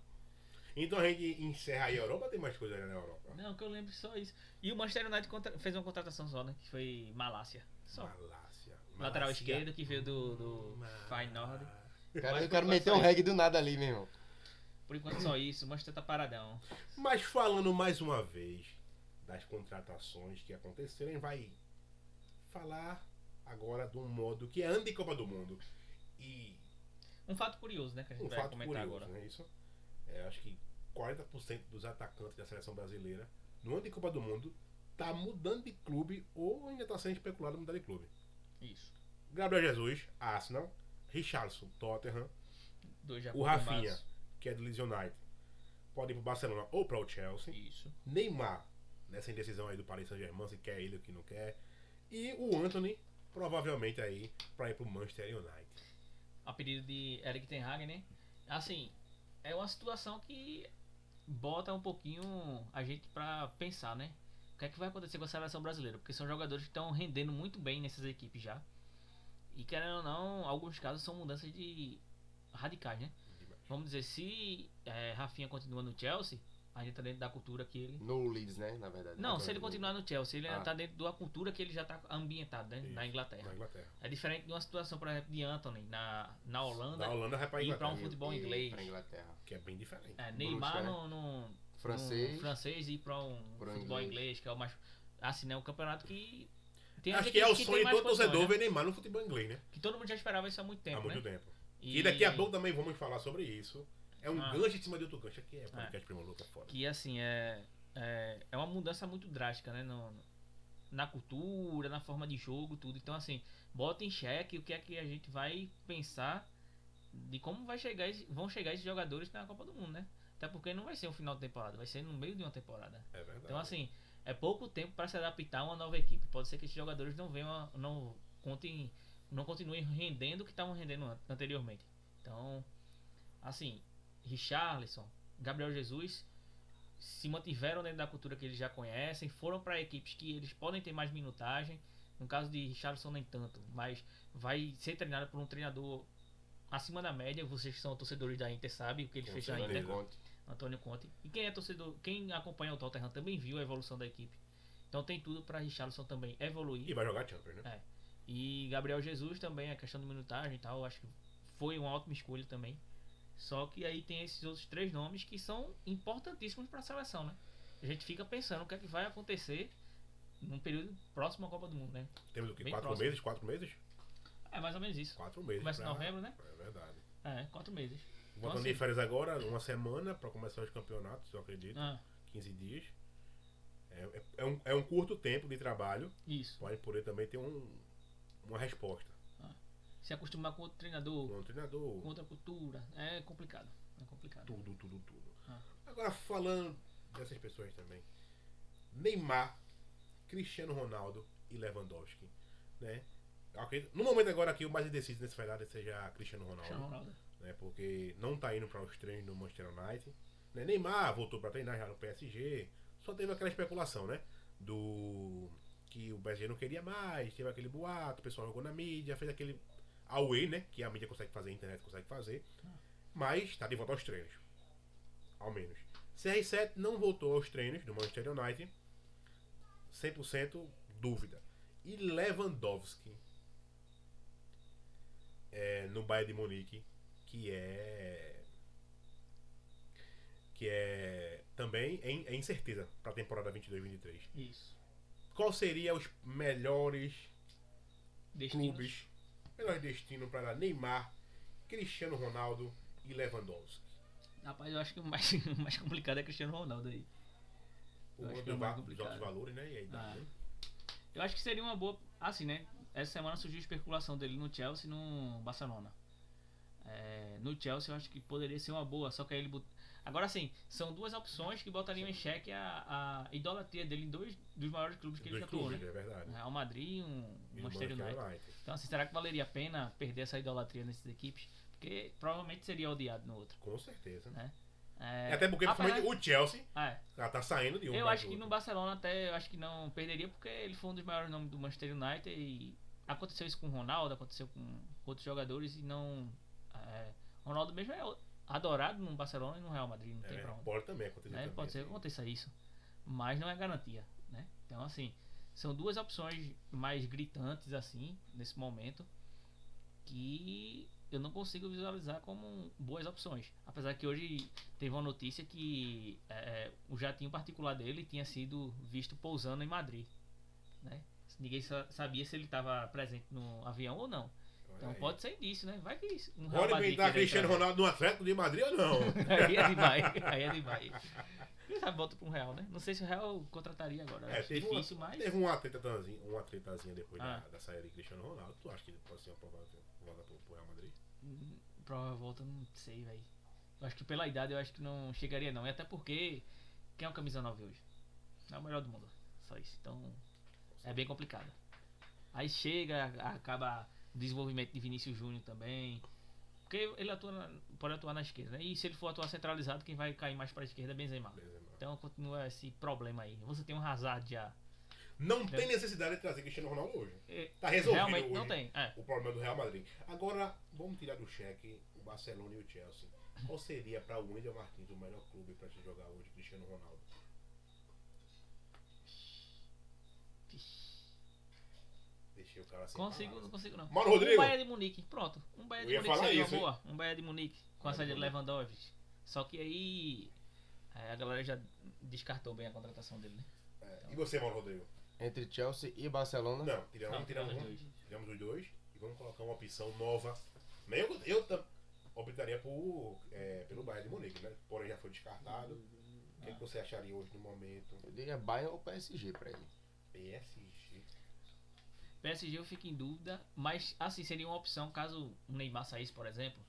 Então a gente encerra aí a Europa, tem mais coisa na Europa. Não, que eu lembro só isso. E o Manchester United fez uma contratação só, né? Que foi Malásia. Só. Malásia. Lateral esquerdo que veio do, do Feyenoord. Cara, eu quero meter um reggae do nada ali, meu irmão. Por enquanto só isso. O Manchester tá paradão. Mas falando mais uma vez das contratações que aconteceram, a gente vai falar agora de um modo que é anti-Copa do Mundo. E Um fato curioso, né? Que a gente um vai fato comentar curioso, agora. não é isso? É, acho que 40% dos atacantes da seleção brasileira no anti-Copa do Mundo tá mudando de clube ou ainda tá sendo especulado mudar de clube. Isso. Gabriel Jesus, Arsenal. Richarlison, Tottenham. O Rafinha, que é do Leeds United, pode ir pro Barcelona ou para o Chelsea. Isso. Neymar, nessa indecisão aí do Paris Saint-Germain, se quer ele ou que não quer. E o Anthony, provavelmente aí, para ir pro Manchester United. A pedido de Eric Ten Hag, né? Assim, é uma situação que bota um pouquinho a gente pra pensar, né? O que é que vai acontecer com a seleção brasileira? Porque são jogadores que estão rendendo muito bem nessas equipes já. E querendo ou não, alguns casos são mudanças de radicais, né? Vamos dizer, se é, Rafinha continua no Chelsea, a gente tá dentro da cultura que ele. No Leeds, né? Na verdade. Não, Na se ele continuar no Chelsea, ele Ah. tá dentro da cultura que ele já tá ambientado, né? Na Isso, Inglaterra. Na Inglaterra. É diferente de uma situação, por exemplo, de Anthony na, na Holanda. Da Holanda vai pra ir pra um futebol e- inglês. Pra Inglaterra. que é bem diferente. É, Neymar Bruxa, no, no, Francês. no francês e ir pra um Pro futebol inglês. inglês. que é o mais. Assim, né? Um campeonato que. Tem Acho que é o sonho de todo torcedor né? ver Neymar no futebol inglês, né? Que todo mundo já esperava isso há muito tempo. Há muito né? tempo. E... daqui a pouco também vamos falar sobre isso. É um Ah. gancho em cima de outro gancho. Aqui é podcast Primo Louco é foda. Que assim, é, é. É uma mudança muito drástica, né? No, na cultura, na forma de jogo, tudo. Então, assim, bota em xeque o que é que a gente vai pensar de como vai chegar, vão chegar esses jogadores na Copa do Mundo, né? Até porque não vai ser um final de temporada, vai ser no meio de uma temporada. É verdade. Então, assim, é pouco tempo para se adaptar a uma nova equipe. Pode ser que esses jogadores não venham, não contem, não continuem rendendo o que estavam rendendo an- anteriormente. Então, assim, Richarlison, Gabriel Jesus se mantiveram dentro da cultura que eles já conhecem, foram para equipes que eles podem ter mais minutagem. No caso de Richarlison nem tanto, mas vai ser treinado por um treinador acima da média. Vocês que são torcedores da Inter sabem o que ele Com fez na. Inter. Conte. Antônio Conte. E quem é torcedor, quem acompanha o Tottenham também viu a evolução da equipe. Então tem tudo para Richarlison também evoluir. E vai jogar Champions, né? É. E Gabriel Jesus também, a questão de minutagem e tal, acho que foi uma ótima escolha também. Só que aí tem esses outros três nomes que são importantíssimos para a seleção, né? A gente fica pensando o que é que vai acontecer num período próximo à Copa do Mundo, né? Temos o quê? Bem Quatro próximo. meses? Quatro meses? É mais ou menos isso. Quatro meses. Começa em pra- novembro, né? É verdade. É, quatro meses. Voltando de férias agora, uma semana pra começar os campeonatos, eu acredito. Ah, 15 dias. É, é, é um, é um curto tempo de trabalho. isso. Pode poder também ter um, uma resposta. Se acostumar com outro treinador, Um treinador, com outra cultura, é complicado. É complicado. tudo, tudo, tudo. Ah. Agora falando dessas pessoas também. Neymar, Cristiano Ronaldo e Lewandowski. Né? No momento agora aqui o mais indeciso nesse Ferrari seja Cristiano Ronaldo. Cristiano Ronaldo. Né? Porque não tá indo para os treinos do Manchester United. Né? Neymar voltou para treinar já no PSG. Só teve aquela especulação, né? Do que o PSG não queria mais, teve aquele boato, o pessoal jogou na mídia, fez aquele away, né? Que a mídia consegue fazer, a internet consegue fazer. Mas tá de volta aos treinos. Ao menos. CR7 não voltou aos treinos do Manchester United. 100% dúvida. E Lewandowski é, no Bayern de Munique, que é que é também é, é incerteza para a temporada 22-23. Isso. Qual seria os melhores Destinos. clubes, melhores destinos para Neymar, Cristiano Ronaldo e Lewandowski? Rapaz, eu acho que o mais, o mais complicado é Cristiano Ronaldo aí. O Eu acho que é o mais dos complicado. altos valores, né? E a idade, Ah. né? Eu acho que seria uma boa. Assim, né? Essa semana surgiu especulação dele no Chelsea e no Barcelona. É, no Chelsea eu acho que poderia ser uma boa, só que aí ele. bot- Agora sim, são duas opções que botariam em xeque a, a idolatria dele em dois dos maiores clubes que ele Dos já atuou, né? é verdade. Real Madrid e um E o Manchester United. United. Então, assim, será que valeria a pena perder essa idolatria nessas equipes? Porque provavelmente seria odiado no outro. Com certeza. Né? É, Até porque apesar- principalmente o Chelsea É, já tá saindo de um. eu acho que no Barcelona até eu acho que não perderia porque ele foi um dos maiores nomes do Manchester United e aconteceu isso com o Ronaldo, aconteceu com outros jogadores e não é, Ronaldo mesmo é adorado no Barcelona e no Real Madrid, não tem É, pra onde. pode também acontecer. Né? Pode ser que aconteça isso, mas não é garantia, né? Então assim, são duas opções mais gritantes assim nesse momento que eu não consigo visualizar como boas opções. Apesar que hoje teve uma notícia que é, o jatinho particular dele tinha sido visto pousando em Madrid, né? Ninguém sa- sabia se ele estava presente no avião ou não. Então aí. pode ser indício, né? Vai que isso- um Pode pintar querer Cristiano. Ronaldo no Atlético de Madrid ou não? Aí é demais, aí é demais. Quem sabe volta para um Real, né? Não sei se o Real contrataria agora. É, teve difícil, uma, mas. Teve um atletazinho, um atletazinho depois Ah. da, da saída de Cristiano Ronaldo. Tu acha que ele pode ser uma provável vaga pro, pro Real Madrid? Hum, Provável volta, não sei, velho. Eu acho que pela idade eu acho que não chegaria não. E até porque quem é o camisa 9 hoje? É o melhor do mundo. Só isso. Então é bem complicado. Aí chega, acaba o desenvolvimento de Vinícius Júnior também. Porque ele atua na- pode atuar na esquerda. né? E se ele for atuar centralizado, quem vai cair mais para a esquerda é Benzema. Benzema. Então continua esse problema aí. Você tem um Hazard já. Não tem necessidade de trazer Cristiano Ronaldo hoje. É, Tá resolvido Realmente hoje não tem. É. o problema do Real Madrid. Agora, vamos tirar do cheque o Barcelona e o Chelsea. Qual seria para o Wendel Martins o melhor clube para te jogar hoje, Cristiano Ronaldo? Deixei o cara sem Consigo, não consigo não. Mano, Um Rodrigo. Bayern de Munique, pronto. Um Bayern de Munique seria isso, uma boa. Um Bayern de Munique com a saída de Lewandowski. Só que aí é, a galera já descartou bem a contratação dele, né? É, E você, Mauro Rodrigo? Entre Chelsea e Barcelona. Não, tiramos, Não, tiramos, os um, dois. tiramos os dois e vamos colocar uma opção nova. Eu, eu optaria por, é, pelo Bayern de Munique, né? Porém já foi descartado. O que, que você acharia hoje no momento? Eu diria Bayern ou PSG pra ele. PSG. PSG eu fico em dúvida, mas assim seria uma opção caso o Neymar saísse, por exemplo.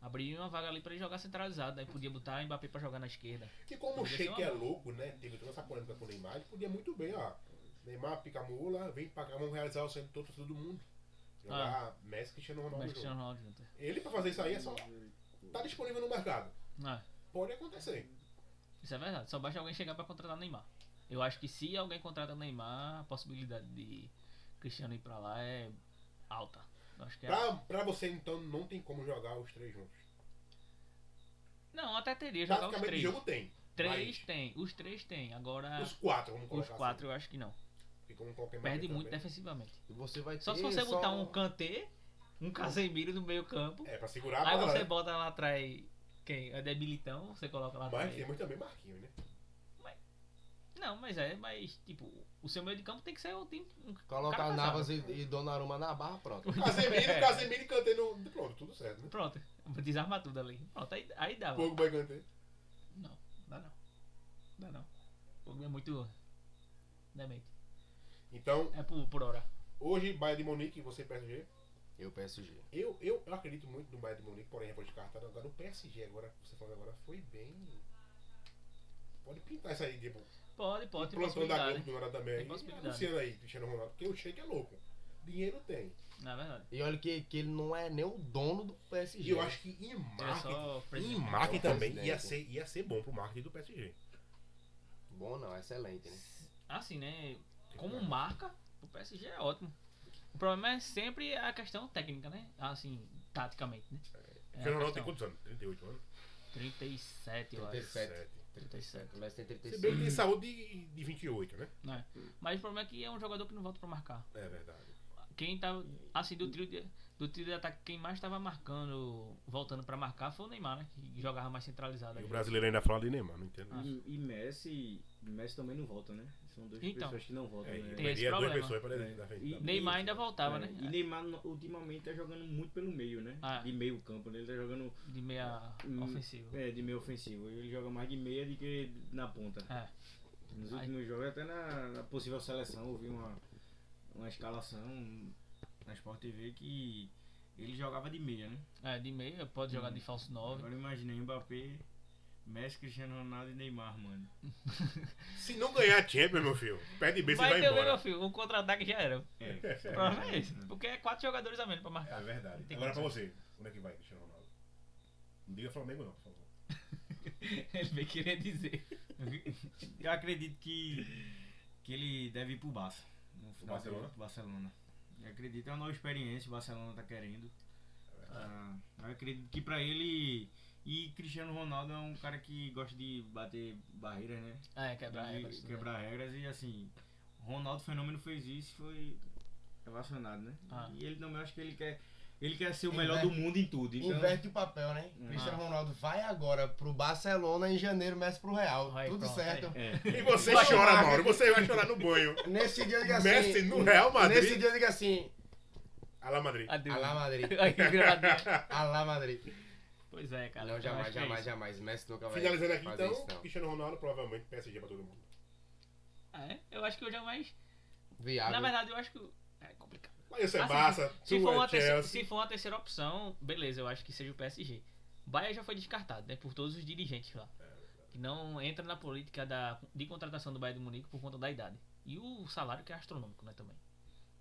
Abriria uma vaga ali pra ele jogar centralizado. Aí podia botar o Mbappé pra jogar na esquerda. E como o Sheik é louco, né? Teve toda essa polêmica com o Neymar, ele podia muito bem, ó. Neymar pica a mula, vem pra cá, vamos realizar o de todo todo mundo. Jogar Messi Cristiano Ronaldo. Junto. Cristiano Ronaldo junto. Ele pra fazer isso aí é só. Tá disponível no mercado. Ah, Pode acontecer. isso é verdade. Só basta alguém chegar pra contratar o Neymar. Eu acho que se alguém contrata o Neymar, a possibilidade de Cristiano ir pra lá é alta. Acho que é Pra, pra você, então, não tem como jogar os três juntos. Não, até teria jogar os três. jogo tem. Três mas tem, os três tem. Agora, Os quatro, vamos os colocar quatro eu acho que não. assim. Perde muito também. defensivamente. E você vai Só se você só- botar um Kanté, um Casemiro no meio campo, É, pra segurar a aí bola. você né? bota lá atrás quem? É debilitão, você coloca lá Mas atrás. temos também Marquinhos, né? Não, mas é, mas tipo, o seu meio de campo tem que ser o time. Um Colocar Navas e, e Donnarumma na barra, pronto. Casemiro, É. Casemiro e Kanté no... Pronto, tudo certo, né? Pronto, desarma tudo ali. Pronto, aí, aí dá. Pogba e Kanté. Não, dá não. Dá não. O Pogba é muito demente. Então, É por, por hora. hoje, Bayern de Munique e você PSG. Eu PSG. Eu, eu, eu acredito muito no Bayern de Munique, porém já foi descartado. Agora o PSG, agora, você falando agora, foi bem... Pode pintar isso aí, tipo... Pode, pode, tem plantão da. Globo do nada também. Tem aí, Cristiano Ronaldo, porque o Sheik é louco. dinheiro tem. Não é verdade. E olha que, que ele não é nem o dono do PSG. E eu acho que em é marketing, em marketing É também ia ser, ia ser bom pro marketing do PSG. Bom não, excelente, né? Assim, né? Como marca, o PSG é ótimo. O problema é sempre a questão técnica, né? Assim, taticamente, né? É Cristiano Ronaldo tem quantos anos? 38 anos? 37, eu acho. 37. 37. O Messi tem Se 35. bem que tem saúde de, de 28, né? Né? Mas o problema é que é um jogador que não volta pra marcar. É verdade. Quem tava, assim, do trio de, do trio de ataque, quem mais tava marcando, voltando pra marcar foi o Neymar, né? Que jogava mais centralizado. E o brasileiro ainda fala de Neymar, não entendo. Ah. E, e Messi, Messi também não volta, né? São duas Então. pessoas que não voltam, É, né? Tem esse é duas problema. pessoas para É. defender. E- Neymar ainda voltava, É, né? E Neymar ultimamente tá jogando muito pelo meio, né? Ah. De meio campo, né? Ele tá jogando De meia Hum, ofensiva. é, de meio ofensivo. Ele joga mais de meia do que na ponta. É. Nos Ai. últimos jogos, até na, na possível seleção, vi uma, uma escalação na Sport TV que ele jogava de meia, né? É, de meia, pode jogar de falso 9. Agora imaginei Mbappé, Messi, Cristiano Ronaldo e Neymar, mano. Se não ganhar a Champions, meu filho, perde bem, você Vai vai ter, meu embora. filho, um contra-ataque já era. É, O problema é esse. Porque é quatro jogadores a menos pra marcar. É verdade. Tem Agora pra você, onde é que vai, Cristiano Ronaldo? Não diga Flamengo não, por favor. Ele bem queria dizer. Eu acredito que, que ele deve ir pro Barça. No final Barcelona? do Barcelona. Eu acredito, é uma nova experiência, o Barcelona tá querendo. Ah, eu acredito que pra ele. E Cristiano Ronaldo é um cara que gosta de bater barreiras, né? É, quebrar E regras. né? Quebrar regras e assim. Ronaldo Fenômeno fez isso e foi relacionado, né? Ah. E ele também acho que ele quer. Ele quer ser o Inverte- melhor do mundo em tudo. Então, Inverte o papel, né? Hum. Cristiano Ronaldo vai agora pro Barcelona em janeiro, Messi pro Real. Aí, Tudo pronto, certo. É. E você Vai chora. Mauro. Você vai chorar no banho. Nesse dia eu digo assim. Messi no Real Madrid. Nesse dia eu digo assim. Alá Madrid. Adeus. Alá Madrid. Alá Madrid. pois é, cara. Não, eu jamais, é jamais, isso. jamais. Messi nunca vai Finalizando aqui fazer então, isso, não. Cristiano Ronaldo provavelmente PSG pra todo mundo. Ah, é? Eu acho que eu jamais. Viável. Na verdade, eu acho que. É complicado. Mas isso é Assim, Barça, Se for, é uma terceira, Chelsea. se for uma terceira opção, beleza, eu acho que seja o PSG. Bahia já foi descartado, né? Por todos os dirigentes lá. Que não entra na política da, de contratação do Bayern de Munique por conta da idade. E o salário que é astronômico, né, também.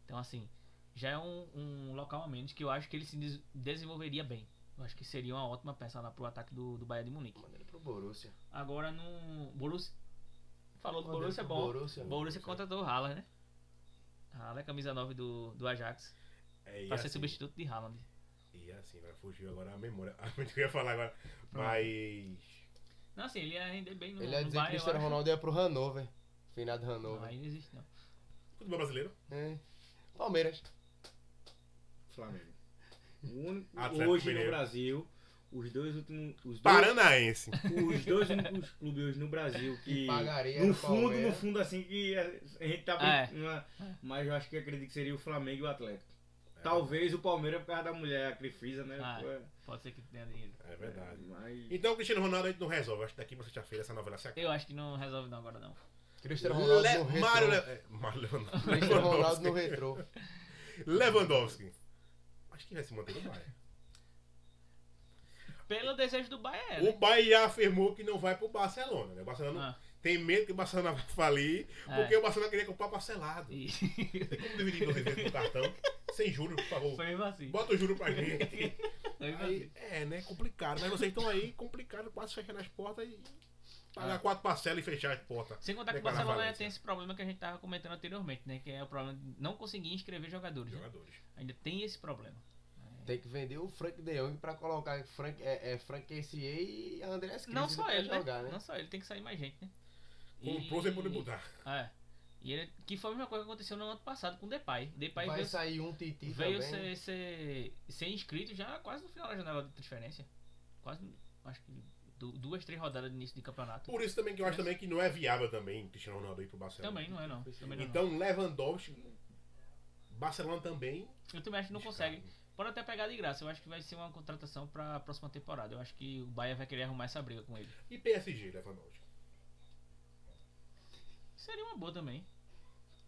Então, assim, já é um, um local a menos que eu acho que ele se des- desenvolveria bem. Eu acho que seria uma ótima peça lá pro ataque do, do Bayern de Munique. Manda ele pro Borussia. Agora no. Borussia. Falou do Borussia, é ele pro bom. Borussia. Borussia contratou o Haaland, né? Haaland é camisa 9 do, do Ajax. É, Pra ser assim, substituto de Haaland. E assim, agora fugiu agora a memória. A mente que eu ia falar agora. Mas. Não, assim, ele ia render bem no, Ele ia no dizer que eu Cristiano. Ronaldo ia pro Hannover. Finado Hannover. aí não existe não. Futebol brasileiro? É. Palmeiras. Flamengo. O único, Atlético hoje Mineiro. no Brasil, os dois últimos. Os dois, Paranaense. os dois únicos clubes hoje no Brasil que. Pagaria no fundo, no fundo, assim, que a gente tá É. bem. numa- Mas eu acho que acredito que seria o Flamengo e o Atlético. Talvez o Palmeiras por causa da mulher, a Crefisa, né? Ah, Pô, é- Pode ser que tenha dinheiro. É verdade. Mas. Então o Cristiano Ronaldo a gente não resolve. Acho que daqui pra sexta-feira essa novela se acaba. Eu acho que não resolve não agora não. Cristiano Ronaldo Le- no retrô. Mário Le- é, Mário Lewandowski. Cristiano Ronaldo no retrô. Lewandowski. Acho que vai se manter no Bayern. Pelo desejo do é, O né? Bayern já afirmou que não vai pro Barcelona. Né? O Barcelona Ah, tem medo que o Barcelona vai falir, É. porque o Barcelona queria comprar parcelado. e... Tem como dividir 12 vezes no cartão? Sem juros, por favor. Foi assim. Bota o juro pra gente. Aí, assim. é, né? Complicado. Mas vocês estão aí, complicado, quase fechando as portas e pagar Ah. quatro parcelas e fechar as portas. Sem contar que o Barcelona tem esse problema que a gente tava comentando anteriormente, né? Que é o problema de não conseguir inscrever jogadores. né? Jogadores. Ainda tem esse problema. Tem que vender o Frank De Jong pra colocar Frank, é, é Frank Kessier e Andrés Não Christensen só pra ele, né? jogar, né? Não só ele, tem que sair mais gente, né? Com o Prozen pode mudar. É. E ele, que foi a mesma coisa que aconteceu no ano passado com o Depay. Depay Vai veio, sair um Titi veio também. ser, ser, ser inscrito já quase no final da janela de transferência. Quase, acho que du- duas, três rodadas de início de campeonato. Por isso também que eu acho também que não é viável também Cristiano Ronaldo ir pro Barcelona. Também não é não. Também não, é Então Lewandowski, Barcelona também. não. Eu também acho que não consegue. Pode até pegar de graça. Eu acho que vai ser uma contratação pra próxima temporada. Eu acho que o Bayern vai querer arrumar essa briga com ele. E PSG, Lewandowski. Seria uma boa também.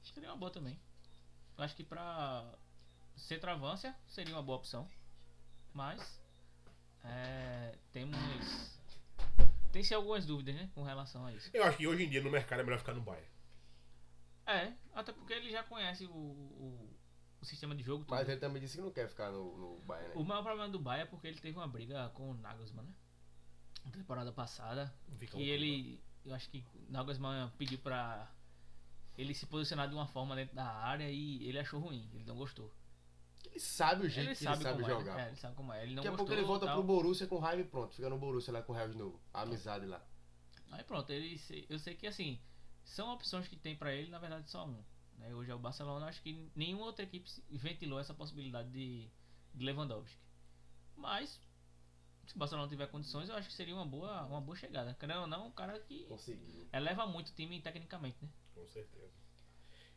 Seria uma boa também. Eu acho que pra centroavância seria uma boa opção. Mas é, temos tem-se algumas dúvidas, né, com relação a isso. Eu acho que hoje em dia no mercado é melhor ficar no Bayern. É, até porque ele já conhece o, o, o sistema de jogo. Mas tudo. ele também disse que não quer ficar no, no Bayern, né? O maior problema do Bahia é porque ele teve uma briga com o Nagelsmann, né? Na temporada passada. Um Que ele. Eu acho que o Nagelsmann pediu pra ele se posicionar de uma forma dentro da área e ele achou ruim, ele não gostou. Ele sabe o jeito Ele que ele sabe como jogar. é? É, ele sabe como é. Ele não Daqui a gostou. pouco ele volta tal. pro Borussia com raiva e pronto. Fica no Borussia lá com o Real de novo. A amizade lá. Aí pronto, ele, eu sei que assim, são opções que tem pra ele, na verdade só um. Né? Hoje é o Barcelona, acho que nenhuma outra equipe ventilou essa possibilidade de, de Lewandowski. Mas, se o Barcelona tiver condições, eu acho que seria uma boa, uma boa chegada. Querendo ou não, um cara que Conseguiu. eleva muito o time tecnicamente, né? Com certeza.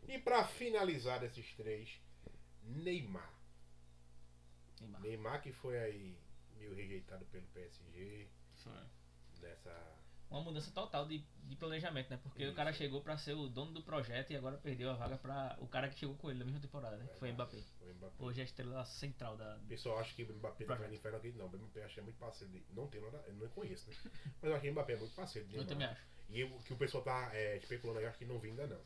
E pra finalizar desses três, Neymar. Neymar. Neymar que foi aí meio rejeitado pelo PSG nessa. Uma mudança total de, de planejamento, né? Porque o cara chegou pra ser o dono do projeto e agora perdeu a vaga pra o cara que chegou com ele na mesma temporada, né? Que foi o Mbappé. O Mbappé. Hoje é a estrela central da. O pessoal acha que o Mbappé tá no inferno aqui. Não, o Mbappé acha que é muito parceiro de. Não tem nada. Eu não conheço, né? Mas eu acho que o Mbappé é muito parceiro de Eu também acho. E o que o pessoal tá é, especulando aí, acho que não vinda não.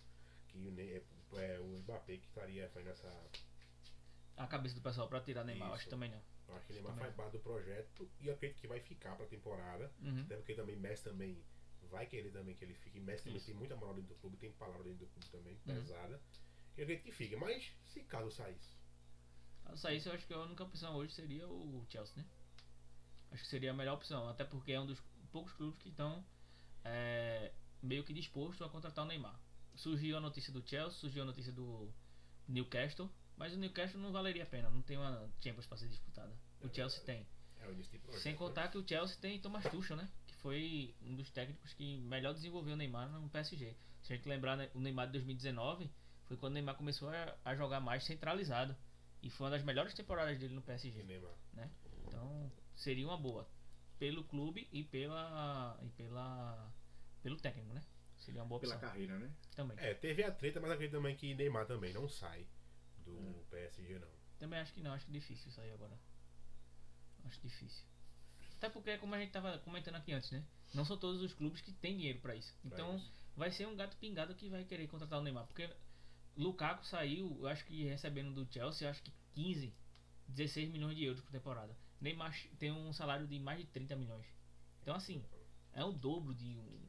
Que é, é o Mbappé que estaria fazendo essa. A cabeça do pessoal pra tirar Neymar, acho Isso. que também não. Eu acho que o Neymar Também. faz parte do projeto e eu acredito que vai ficar pra temporada. Uhum. Até porque também Messi também vai querer também que ele fique. Messi também tem muita moral dentro do clube, tem palavra dentro do clube também, Uhum. pesada. E eu acredito que fique. Mas se caso saísse. Caso saísse, eu acho que a única opção hoje seria o Chelsea, né? Acho que seria a melhor opção, até porque é um dos poucos clubes que estão é, meio que disposto a contratar o Neymar. Surgiu a notícia do Chelsea, surgiu a notícia do Newcastle, mas o Newcastle não valeria a pena, não tem uma Champions para ser disputada. O É Chelsea verdade. tem. É o projeto. Sem né? contar que o Chelsea tem Thomas Tuchel, né? Que foi um dos técnicos que melhor desenvolveu o Neymar no PSG. Se a gente lembrar, né, o Neymar de 2019 foi quando o Neymar começou a, a jogar mais centralizado. E foi uma das melhores temporadas dele no PSG. Neymar. Então, seria uma boa. Pelo clube e pela. e pela. pelo técnico, né? Seria uma boa Pela opção carreira, né? também. É, teve a treta, mas acredito também que Neymar também não sai do Hum. PSG não. Também acho que não, acho difícil sair agora. Acho difícil. Até porque, como a gente tava comentando aqui antes, né? Não são todos os clubes que têm dinheiro pra isso. Pra Então, isso. vai ser um gato pingado que vai querer contratar o Neymar. Porque Lukaku saiu, eu acho que recebendo do Chelsea, eu acho que 15, 16 milhões de euros por temporada. Neymar tem um salário de mais de 30 milhões. Então, assim, é o dobro de um,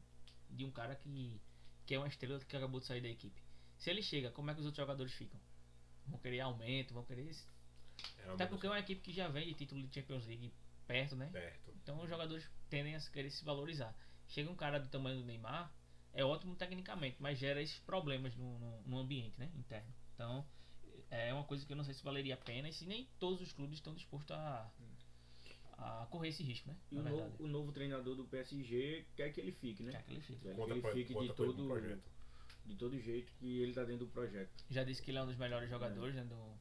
de um cara que, que é uma estrela que acabou de sair da equipe. Se ele chega, como é que os outros jogadores ficam? Vão querer aumento, vão querer. É uma Até porque é uma equipe que já vem de título de Champions League perto, né? perto. Então os jogadores tendem a querer se valorizar. Chega um cara do tamanho do Neymar, é ótimo tecnicamente, mas gera esses problemas no, no, no ambiente né, interno. Então é uma coisa que eu não sei se valeria a pena e se nem todos os clubes estão dispostos a, a correr esse risco, né? E o novo, o novo treinador do PSG quer que ele fique, né? Quer que ele fique. Quer que ele fique de ele no todo, projeto. De todo jeito que ele tá dentro do projeto. Já disse que ele é um dos melhores jogadores né, do,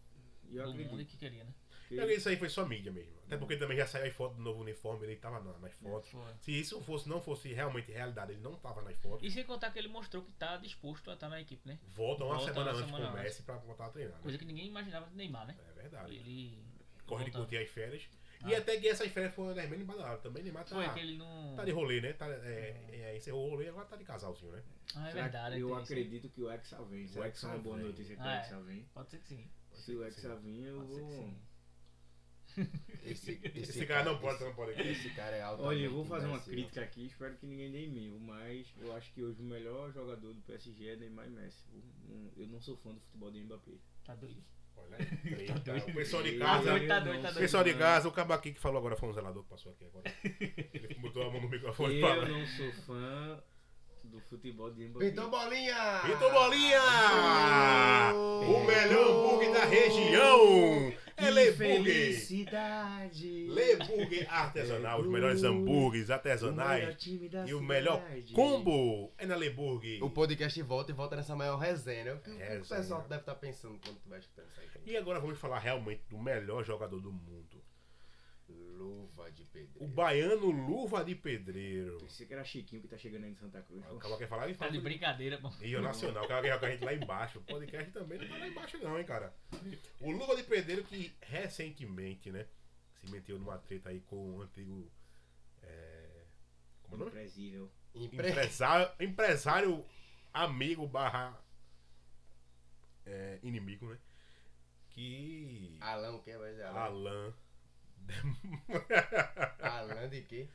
E do mundo e que queria, né? que Eu que isso aí foi só mídia mesmo. Até porque também já saiu as fotos do novo uniforme, ele tava na- nas fotos. Se isso fosse, não fosse realmente realidade, ele não tava nas fotos. E sem contar que ele mostrou que está disposto a estar na equipe, né? Volta uma Volta semana uma antes semana com o antes. Messi pra voltar a treinar. Né? Coisa que ninguém imaginava do Neymar, né? É verdade. Ele. Corre de curtir as férias. Ah. E até que essas férias foram das menos badaladas. Também Neymar tá, Foi que ele não. tá de rolê, né? Tá, é, é, encerrou o rolê agora tá de casalzinho, né? Ah, é Será verdade. Eu acredito que o Hexa vem. O Hexa é uma boa notícia que Ah, o é. Hexa vem. Pode ser que sim. Se o Hexa vir, eu Pode ser que vou. Sim. Esse, Esse, cara não pode, esse, não pode. esse cara é alto. Olha, eu vou fazer uma crítica aqui, espero que ninguém dê em mim, mas eu acho que hoje o melhor jogador do PSG é Neymar e Messi. Eu- não sou fã do futebol do Mbappé. Tá doido. Olha, treta. doido. o pessoal de casa. doido, tá doido, tá não O doido. pessoal de casa, o cabo aqui que falou agora foi um zelador que passou aqui agora. Ele botou a mão no microfone e Eu falou. não sou fã do futebol de Mbappé. Pintou bolinha! Vitor Bolinha! O melhor hambúrguer da região! É Leburger! Felicidade! Leburger artesanal, os melhores hambúrgueres artesanais e o melhor combo é na Leburger. O podcast volta e volta nessa maior resenha. O que, o que o Resenha. pessoal deve estar pensando quando estiver escutando isso aí? E agora vamos falar realmente do melhor jogador do mundo. Luva de O pedreiro. baiano Luva de Pedreiro. Pensei que era Chiquinho que tá chegando aí em Santa Cruz. O cara quer falar e Tá de brincadeira, pô. Rio Nacional, o cara quer jogar a gente lá embaixo. O podcast também não tá lá embaixo, não, hein, cara. O Luva de Pedreiro que recentemente, né, se meteu numa treta aí com o antigo. É, como é o nome? Impresível. Empre... Empresário, empresário amigo barra é, inimigo, né? que. Alan, o que vai dizer? Alan? Alan. Alan de quê?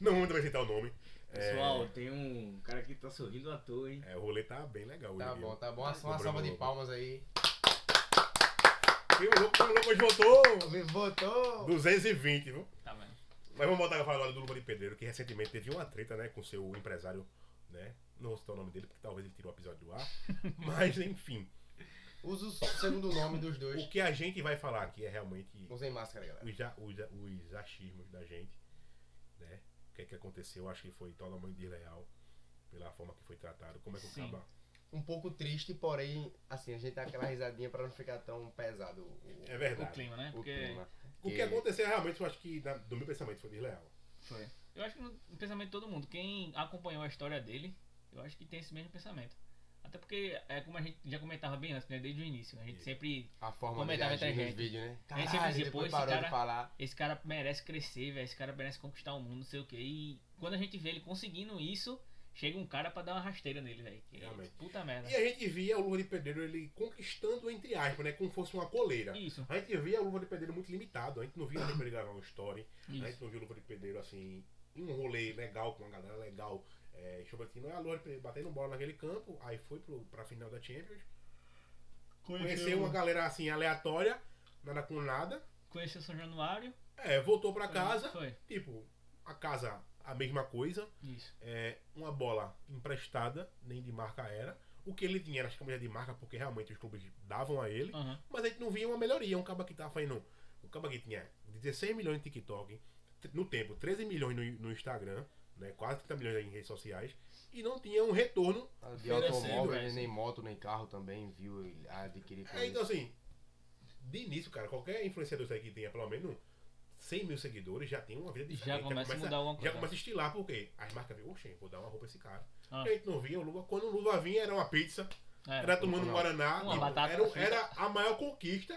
Não vamos citar o nome. É, Pessoal, tem um cara que tá sorrindo à toa, hein? É, o rolê tá bem legal. Tá hoje, bom, tá bom. Uma, uma salva de palmas aí. Primo Louco hoje voltou! Me votou! 220, viu? Tá vendo? Mas vamos voltar a falar agora do Luva de Pedreiro, que recentemente teve uma treta, né, com seu empresário, né? Não vou citar o nome dele, porque talvez ele tirou o episódio do ar. Mas, enfim. Usa o segundo nome dos O dois. que a gente vai falar aqui é realmente Usem máscara, galera. os, os, os achismos da gente, né? O que é que aconteceu, acho que foi totalmente desleal pela forma que foi tratado. Como é que o Sim. Caba... Um pouco triste, porém, assim, a gente dá aquela risadinha pra não ficar tão pesado o, É O verdade. clima, né? o Porque clima. O que aconteceu realmente, eu acho que, na- do meu pensamento, foi desleal. foi. Eu acho que no pensamento de todo mundo, quem acompanhou a história dele, eu acho que tem esse mesmo pensamento. Até porque, é como a gente já comentava bem antes, né? Desde o início. A gente sempre. A forma Comentava entre a gente. vídeos, né? A gente sempre Caralho, dizia, pô, esse cara-. Esse cara merece crescer, velho. Esse cara merece conquistar o mundo, não sei o que. E quando a gente vê ele conseguindo isso, chega um cara pra dar uma rasteira nele, velho. Realmente. Puta merda. E a gente via o Luva de Pedreiro ele conquistando, entre aspas, né? Como fosse uma coleira. Isso, A gente via o Luva de Pedreiro muito limitado. A gente não via Pedreiro gravar um story. A gente não viu o Luva de Pedreiro assim, em um rolê legal, com uma galera legal. É, Chobatino é a Pedreiro batendo bola naquele campo. Aí foi pro, pra final da Champions. Conheceu uma galera assim, aleatória, nada com nada. Conheceu São Januário. É, voltou pra foi- casa. Foi. Tipo, a casa, a mesma coisa. Isso. É, uma bola emprestada, nem de marca era. O que ele tinha era as camisas de marca, porque realmente os clubes davam a ele. Aham. Mas a gente não via uma melhoria. Um caba que tava fazendo. Um caba que tinha 16 milhões de TikTok, no tempo, 13 milhões no, no Instagram, né? Quase 30 milhões em redes sociais. E não tinha um retorno. De automóvel, é, nem moto, nem carro também, viu? Adquirir É, então assim, de início, cara, qualquer influenciador aí que tenha pelo menos 100 mil seguidores já tem uma vida Já diferente. começa a mudar alguma Já coisa. começa a estilar, porque as marcas viram, oxe, vou dar uma roupa a esse cara. Ah. E a gente não via o Luva. Quando o Luva vinha, era uma pizza, É, era tomando um não. Guaraná. Uma tipo, batata era, era a maior conquista.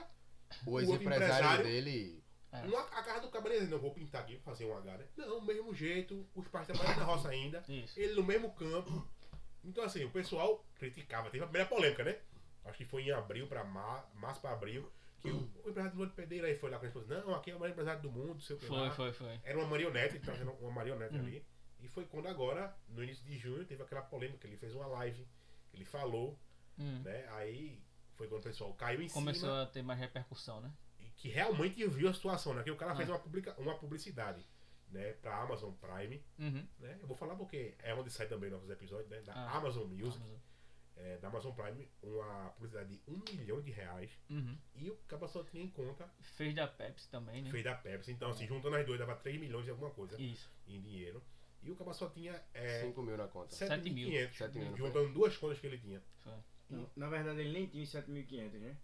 O ex-empresário empresário- dele. É. A casa do cabeleireiro, não vou pintar aqui fazer um H, né? Não, mesmo jeito, os pais trabalhando na roça ainda, Isso. ele no mesmo campo. Então, assim, o pessoal criticava. Teve a primeira polêmica, né? Acho que foi em abril pra mar, março pra abril, que o, o empresário do Lula de Pedreira aí foi lá com a esposa. Não, aqui é o maior empresário do mundo, sei o que Foi, lá. foi, foi. Era uma marionete, ele tava uma marionete Uhum. ali. E foi quando agora, no início de junho, teve aquela polêmica, ele fez uma live, ele falou, Hum. né? Aí foi quando o pessoal caiu em Começou cima a ter mais repercussão, né? Que realmente viu a situação, né? Que o cara Ah. fez uma, publica, uma publicidade, né? Pra Amazon Prime, Uhum. né? Eu vou falar porque é onde sai também nossos episódios, né? Da Ah. Amazon Music, Amazon. é, da Amazon Prime, uma publicidade de um milhão de reais. Uhum. E o cara só tinha em conta, Fez da Pepsi também, né? fez da Pepsi. Então, assim, juntando as duas, dava 3 milhões de alguma coisa Isso. em dinheiro. E o cara só tinha é, 5 mil na conta. 7.500, Sete mil, não foi? juntando duas contas que ele tinha. Não, na verdade, ele nem tinha os 7.500, né?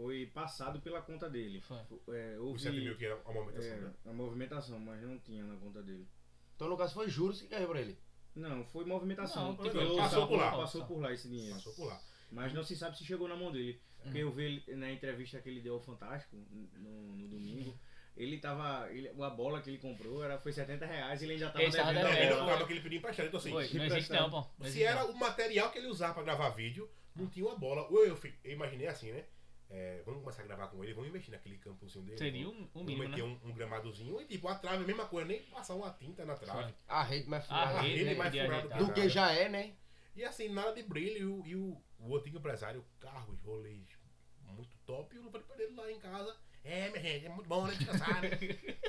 Foi passado pela conta dele. Foi. É, houve 7 mil que era a movimentação, é, né? a movimentação, mas não tinha na conta dele. Então, no caso, foi juros que caiu pra ele. Não, foi movimentação. Não, Tipo, não, passou por lá. Passou por lá esse dinheiro. Passou por lá. Mas não se sabe se chegou na mão dele. Porque Uhum. eu vi ele na entrevista que ele deu ao Fantástico no, no domingo. Ele tava. Ele, a bola que ele comprou era, foi 70 reais e ele ainda tava Ele tava devendo. Não, devendo, não acaba que ele pediu emprestado. Então, assim, Foi. se, Não existe não, pô. Se era o material que ele usava pra gravar vídeo, não tinha uma bola. Ou eu, fi- eu imaginei assim, né? É, vamos começar a gravar com ele, vamos investir naquele campozinho dele. Seria vamos, um, um vamos mínimo, meter né? um, um gramadozinho e tipo, a trave, a mesma coisa, nem passar uma tinta na trave. A rede mais furada. A rede, rede né, mais furada. Do que já é, né? E assim, nada de brilho. E o, e o, o antigo empresário, carros, rolês muito top. E o Lupa de Pereira lá em casa. É, minha gente, é muito bom, né? Descansar. né?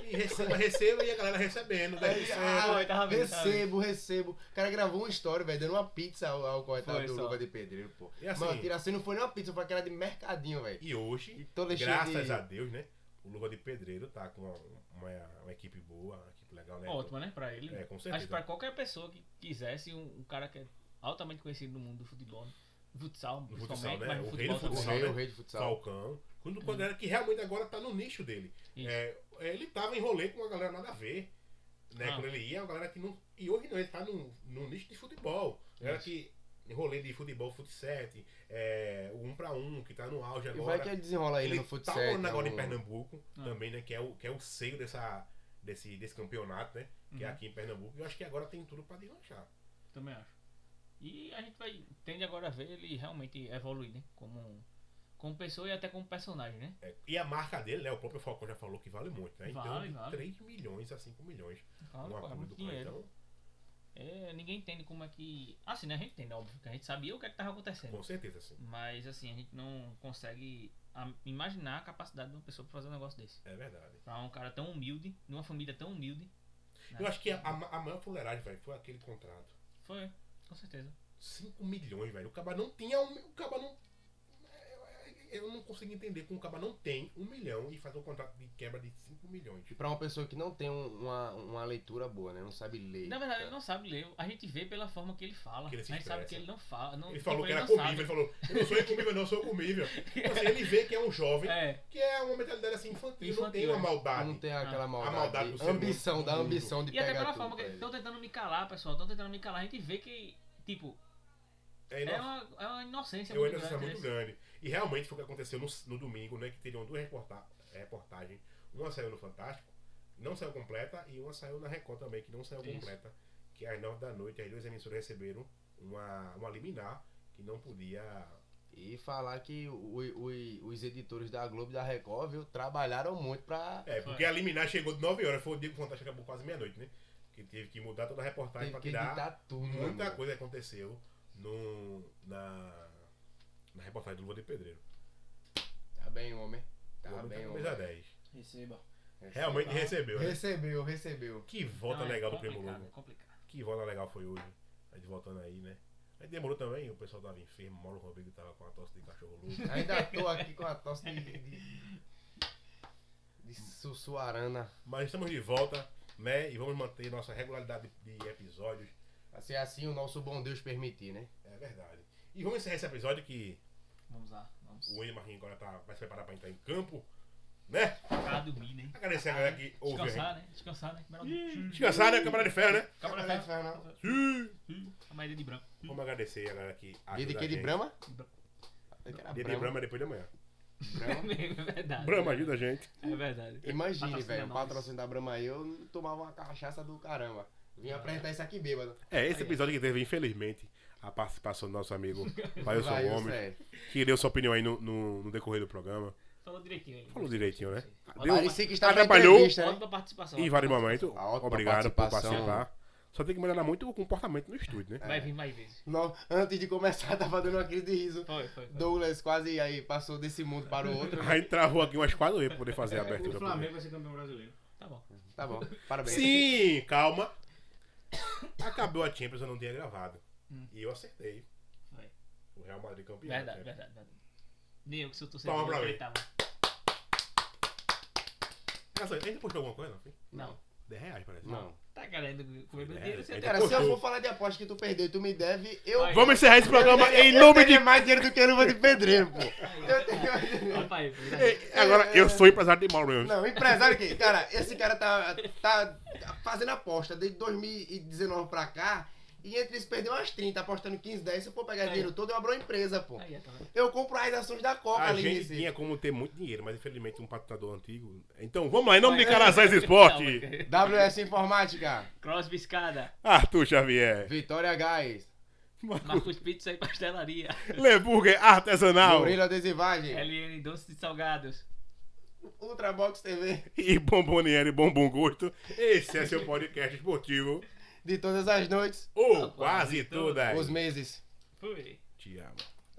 E receba, receba e a galera recebendo. Daí, é, ah, Foi, tava vendo, tava recebo, recebo. O cara gravou uma história, velho, dando uma pizza ao, ao coitado do. Luva de Pedreiro, pô. E assim- Mano, tira assim, não foi nem uma pizza, foi aquela de mercadinho, velho. E hoje, E graças de... a Deus, né? O Luva de Pedreiro tá com uma, uma, uma equipe boa, uma equipe legal, né? Ótimo, né? Pra ele. É, com Acho certeza. que pra qualquer pessoa que quisesse, um, um cara que é altamente conhecido no mundo do futebol, né? futsal, principalmente, futsal, né? mas O rei do futebol futsal, também. né? o rei de futsal. Falcão. Quando, quando era que realmente agora tá no nicho dele. Isso. É, ele tava em rolê com a galera nada a ver. Né? Ah. Quando ele ia, a galera que não. E hoje não, ele tá no, no nicho de futebol. Galera que. Rolê de futebol, futset, é, o 1 pra 1, que tá no auge E agora. vai que ele desenrola ainda ele no tá futsal. rolando agora um- em Pernambuco Ah. também, né? Que é o, que é o seio dessa, desse, desse campeonato, né? Que é Uhum. aqui em Pernambuco. Eu acho que agora tem tudo pra deslanchar. Também acho. E a gente vai. Tende agora a ver ele realmente evoluir, né? Como, Como pessoa e até como personagem, né? É, e a marca dele, né? O próprio Falcão já falou que vale muito, né? Vale, então, vale. 3 milhões a 5 milhões. Claro, é acordo muito do dinheiro. É, ninguém entende como é que. Assim, né? A gente entende, óbvio, que a gente sabia o que é que tava acontecendo. com certeza, sim. Mas assim, a gente não consegue a- imaginar a capacidade de uma pessoa pra fazer um negócio desse. É verdade. Pra um cara tão humilde, numa família tão humilde. né? Eu acho que a, a, a maior fuleiragem, velho, foi aquele contrato. Foi, com certeza. 5 milhões, velho. O Caba não tinha. O Caba não. Eu não consigo entender como o Caba não tem um milhão e faz um contrato de quebra de 5 milhões. E pra uma pessoa que não tem um- uma, uma leitura boa, né? Não sabe ler. Na verdade, ele não sabe ler. A gente vê pela forma que ele fala. Que ele se a gente sabe que ele não fala. Não, Ele tipo, falou que era não comível, sabe. ele falou, eu não sou incomível, não, eu sou comível. Então, assim, ele vê que é um jovem, É, que é uma mentalidade assim infantil, não Infantil, tem uma é. maldade. Não tem aquela Ah. maldade. A maldade do ambição, da ambição de e até pegar pela tudo forma que estão tentando me calar, pessoal. Estão tentando me calar. A gente vê que, tipo, É, é nossa, uma, é uma inocência é uma muito inocência grande. muito grande. E realmente foi o que aconteceu no, no domingo, né? Que teriam duas reporta reportagens. Uma saiu no Fantástico, não saiu completa, e uma saiu na Record também, que não saiu Isso. completa. Que às nove da noite as duas emissoras receberam uma, uma liminar que não podia. E falar que o- o- os editores da Globo e da Record, viu, trabalharam muito pra. É, porque a liminar chegou de 9 horas, foi o dia que o Fantástico acabou quase meia-noite, né? Que teve que mudar toda a reportagem Teve pra que tirar muita mano. coisa aconteceu no, na, na reportagem do Lua de Pedreiro. Tá bem, homem. Tá O homem bem, tá homem. mesa 10. Receba. Realmente recebeu, né? Recebeu, recebeu. Que volta Não, é legal do Primo Lugo. é complicado. Que volta legal foi hoje. A gente voltando aí, né? Aí demorou também, o pessoal tava enfermo, Mauro Rodrigues tava com a tosse de cachorro louco. Ainda tô aqui com a tosse de. de, de sussuarana. Mas estamos de volta, né? E vamos manter nossa regularidade de episódios. Assim, assim o nosso bom Deus permitir, né? É verdade. E vamos encerrar esse episódio que Vamos lá, vamos. o William Marquinhos agora tá, vai se preparar pra entrar em campo, né? Pra dormir, né? Agradecer a galera que ouve a. Descansar, né? Descansar, né? Descansar, né? Câmara de ferro, né? Câmara de ferro. ferro, não. A maioria de branco. Vamos agradecer a galera que Dia de a que? De. Brahma? Dia de Brahma. É depois de amanhã. Brahma. É verdade. Brahma ajuda a gente. É verdade. Imagine, velho, um nós. patrocínio da Brahma aí, eu tomava uma cachaça do caramba. Vim apresentar isso aqui bêbado. É, esse episódio que teve, infelizmente, a participação do nosso amigo Vailson Gomes, sei. que deu sua opinião aí no, no, no decorrer do programa. Falou direitinho aí. Falou direitinho, né? Deu- Parecia que estava atrapalhou. entrevista, né? Participação. Em vários momentos, A ótima obrigado por participação. participar. Só tem que melhorar muito o comportamento no estúdio, né? Vai vir mais vezes. No- antes de começar, tava dando uma crise de riso. Foi, foi. foi. Douglas quase aí passou desse mundo para o outro. A gente travou aqui umas quatro vezes pra poder fazer a O abertura. Flamengo vai ser campeão brasileiro. Tá bom. Tá bom, parabéns. Sim, calma. Acabou a Champions, eu não tinha gravado. Hum. E eu acertei. Foi. O Real Madrid campeão. Verdade, né? verdade, verdade. Nem eu que sou torcedor. Palma pra mim. Nossa, ainda postou alguma coisa, não? Não. 10 reais, parece. Não. Tá querendo comer meu É, dinheiro? Você é, Cara, se eu Postou. for falar de aposta que tu perdeu e tu me deve, eu. Vai. Vamos encerrar esse programa eu, em eu nome de. mais dinheiro do que luva de pedreiro, pô. Aí, Eu tenho. Rapaz, Ei, Agora, eu sou empresário de Mauro mesmo. Não, empresário que, cara, esse cara tá, tá fazendo aposta desde 2019 pra cá. E entre isso perdeu umas 30, apostando 15, 10. Se eu for pegar Aí. dinheiro todo, eu abro uma empresa, pô. Aí, tá vendo? Eu compro as ações da Coca A ali gente nesse. tinha como ter muito dinheiro, mas infelizmente um patrocinador antigo. Então, vamos lá, em nome de. Carajás Esporte, WS Informática, Crosby Escada, Arthur Xavier, Vitória Gás, Marcos Pizza e Pastelaria, Leburger Artesanal Murilo Adesivagem, LN Doces de Salgados. Ultrabox TV, e Bomboniere Bombom Gosto. Esse é seu podcast esportivo. De todas as noites, Ou quase todas. os meses. Fui. Te amo.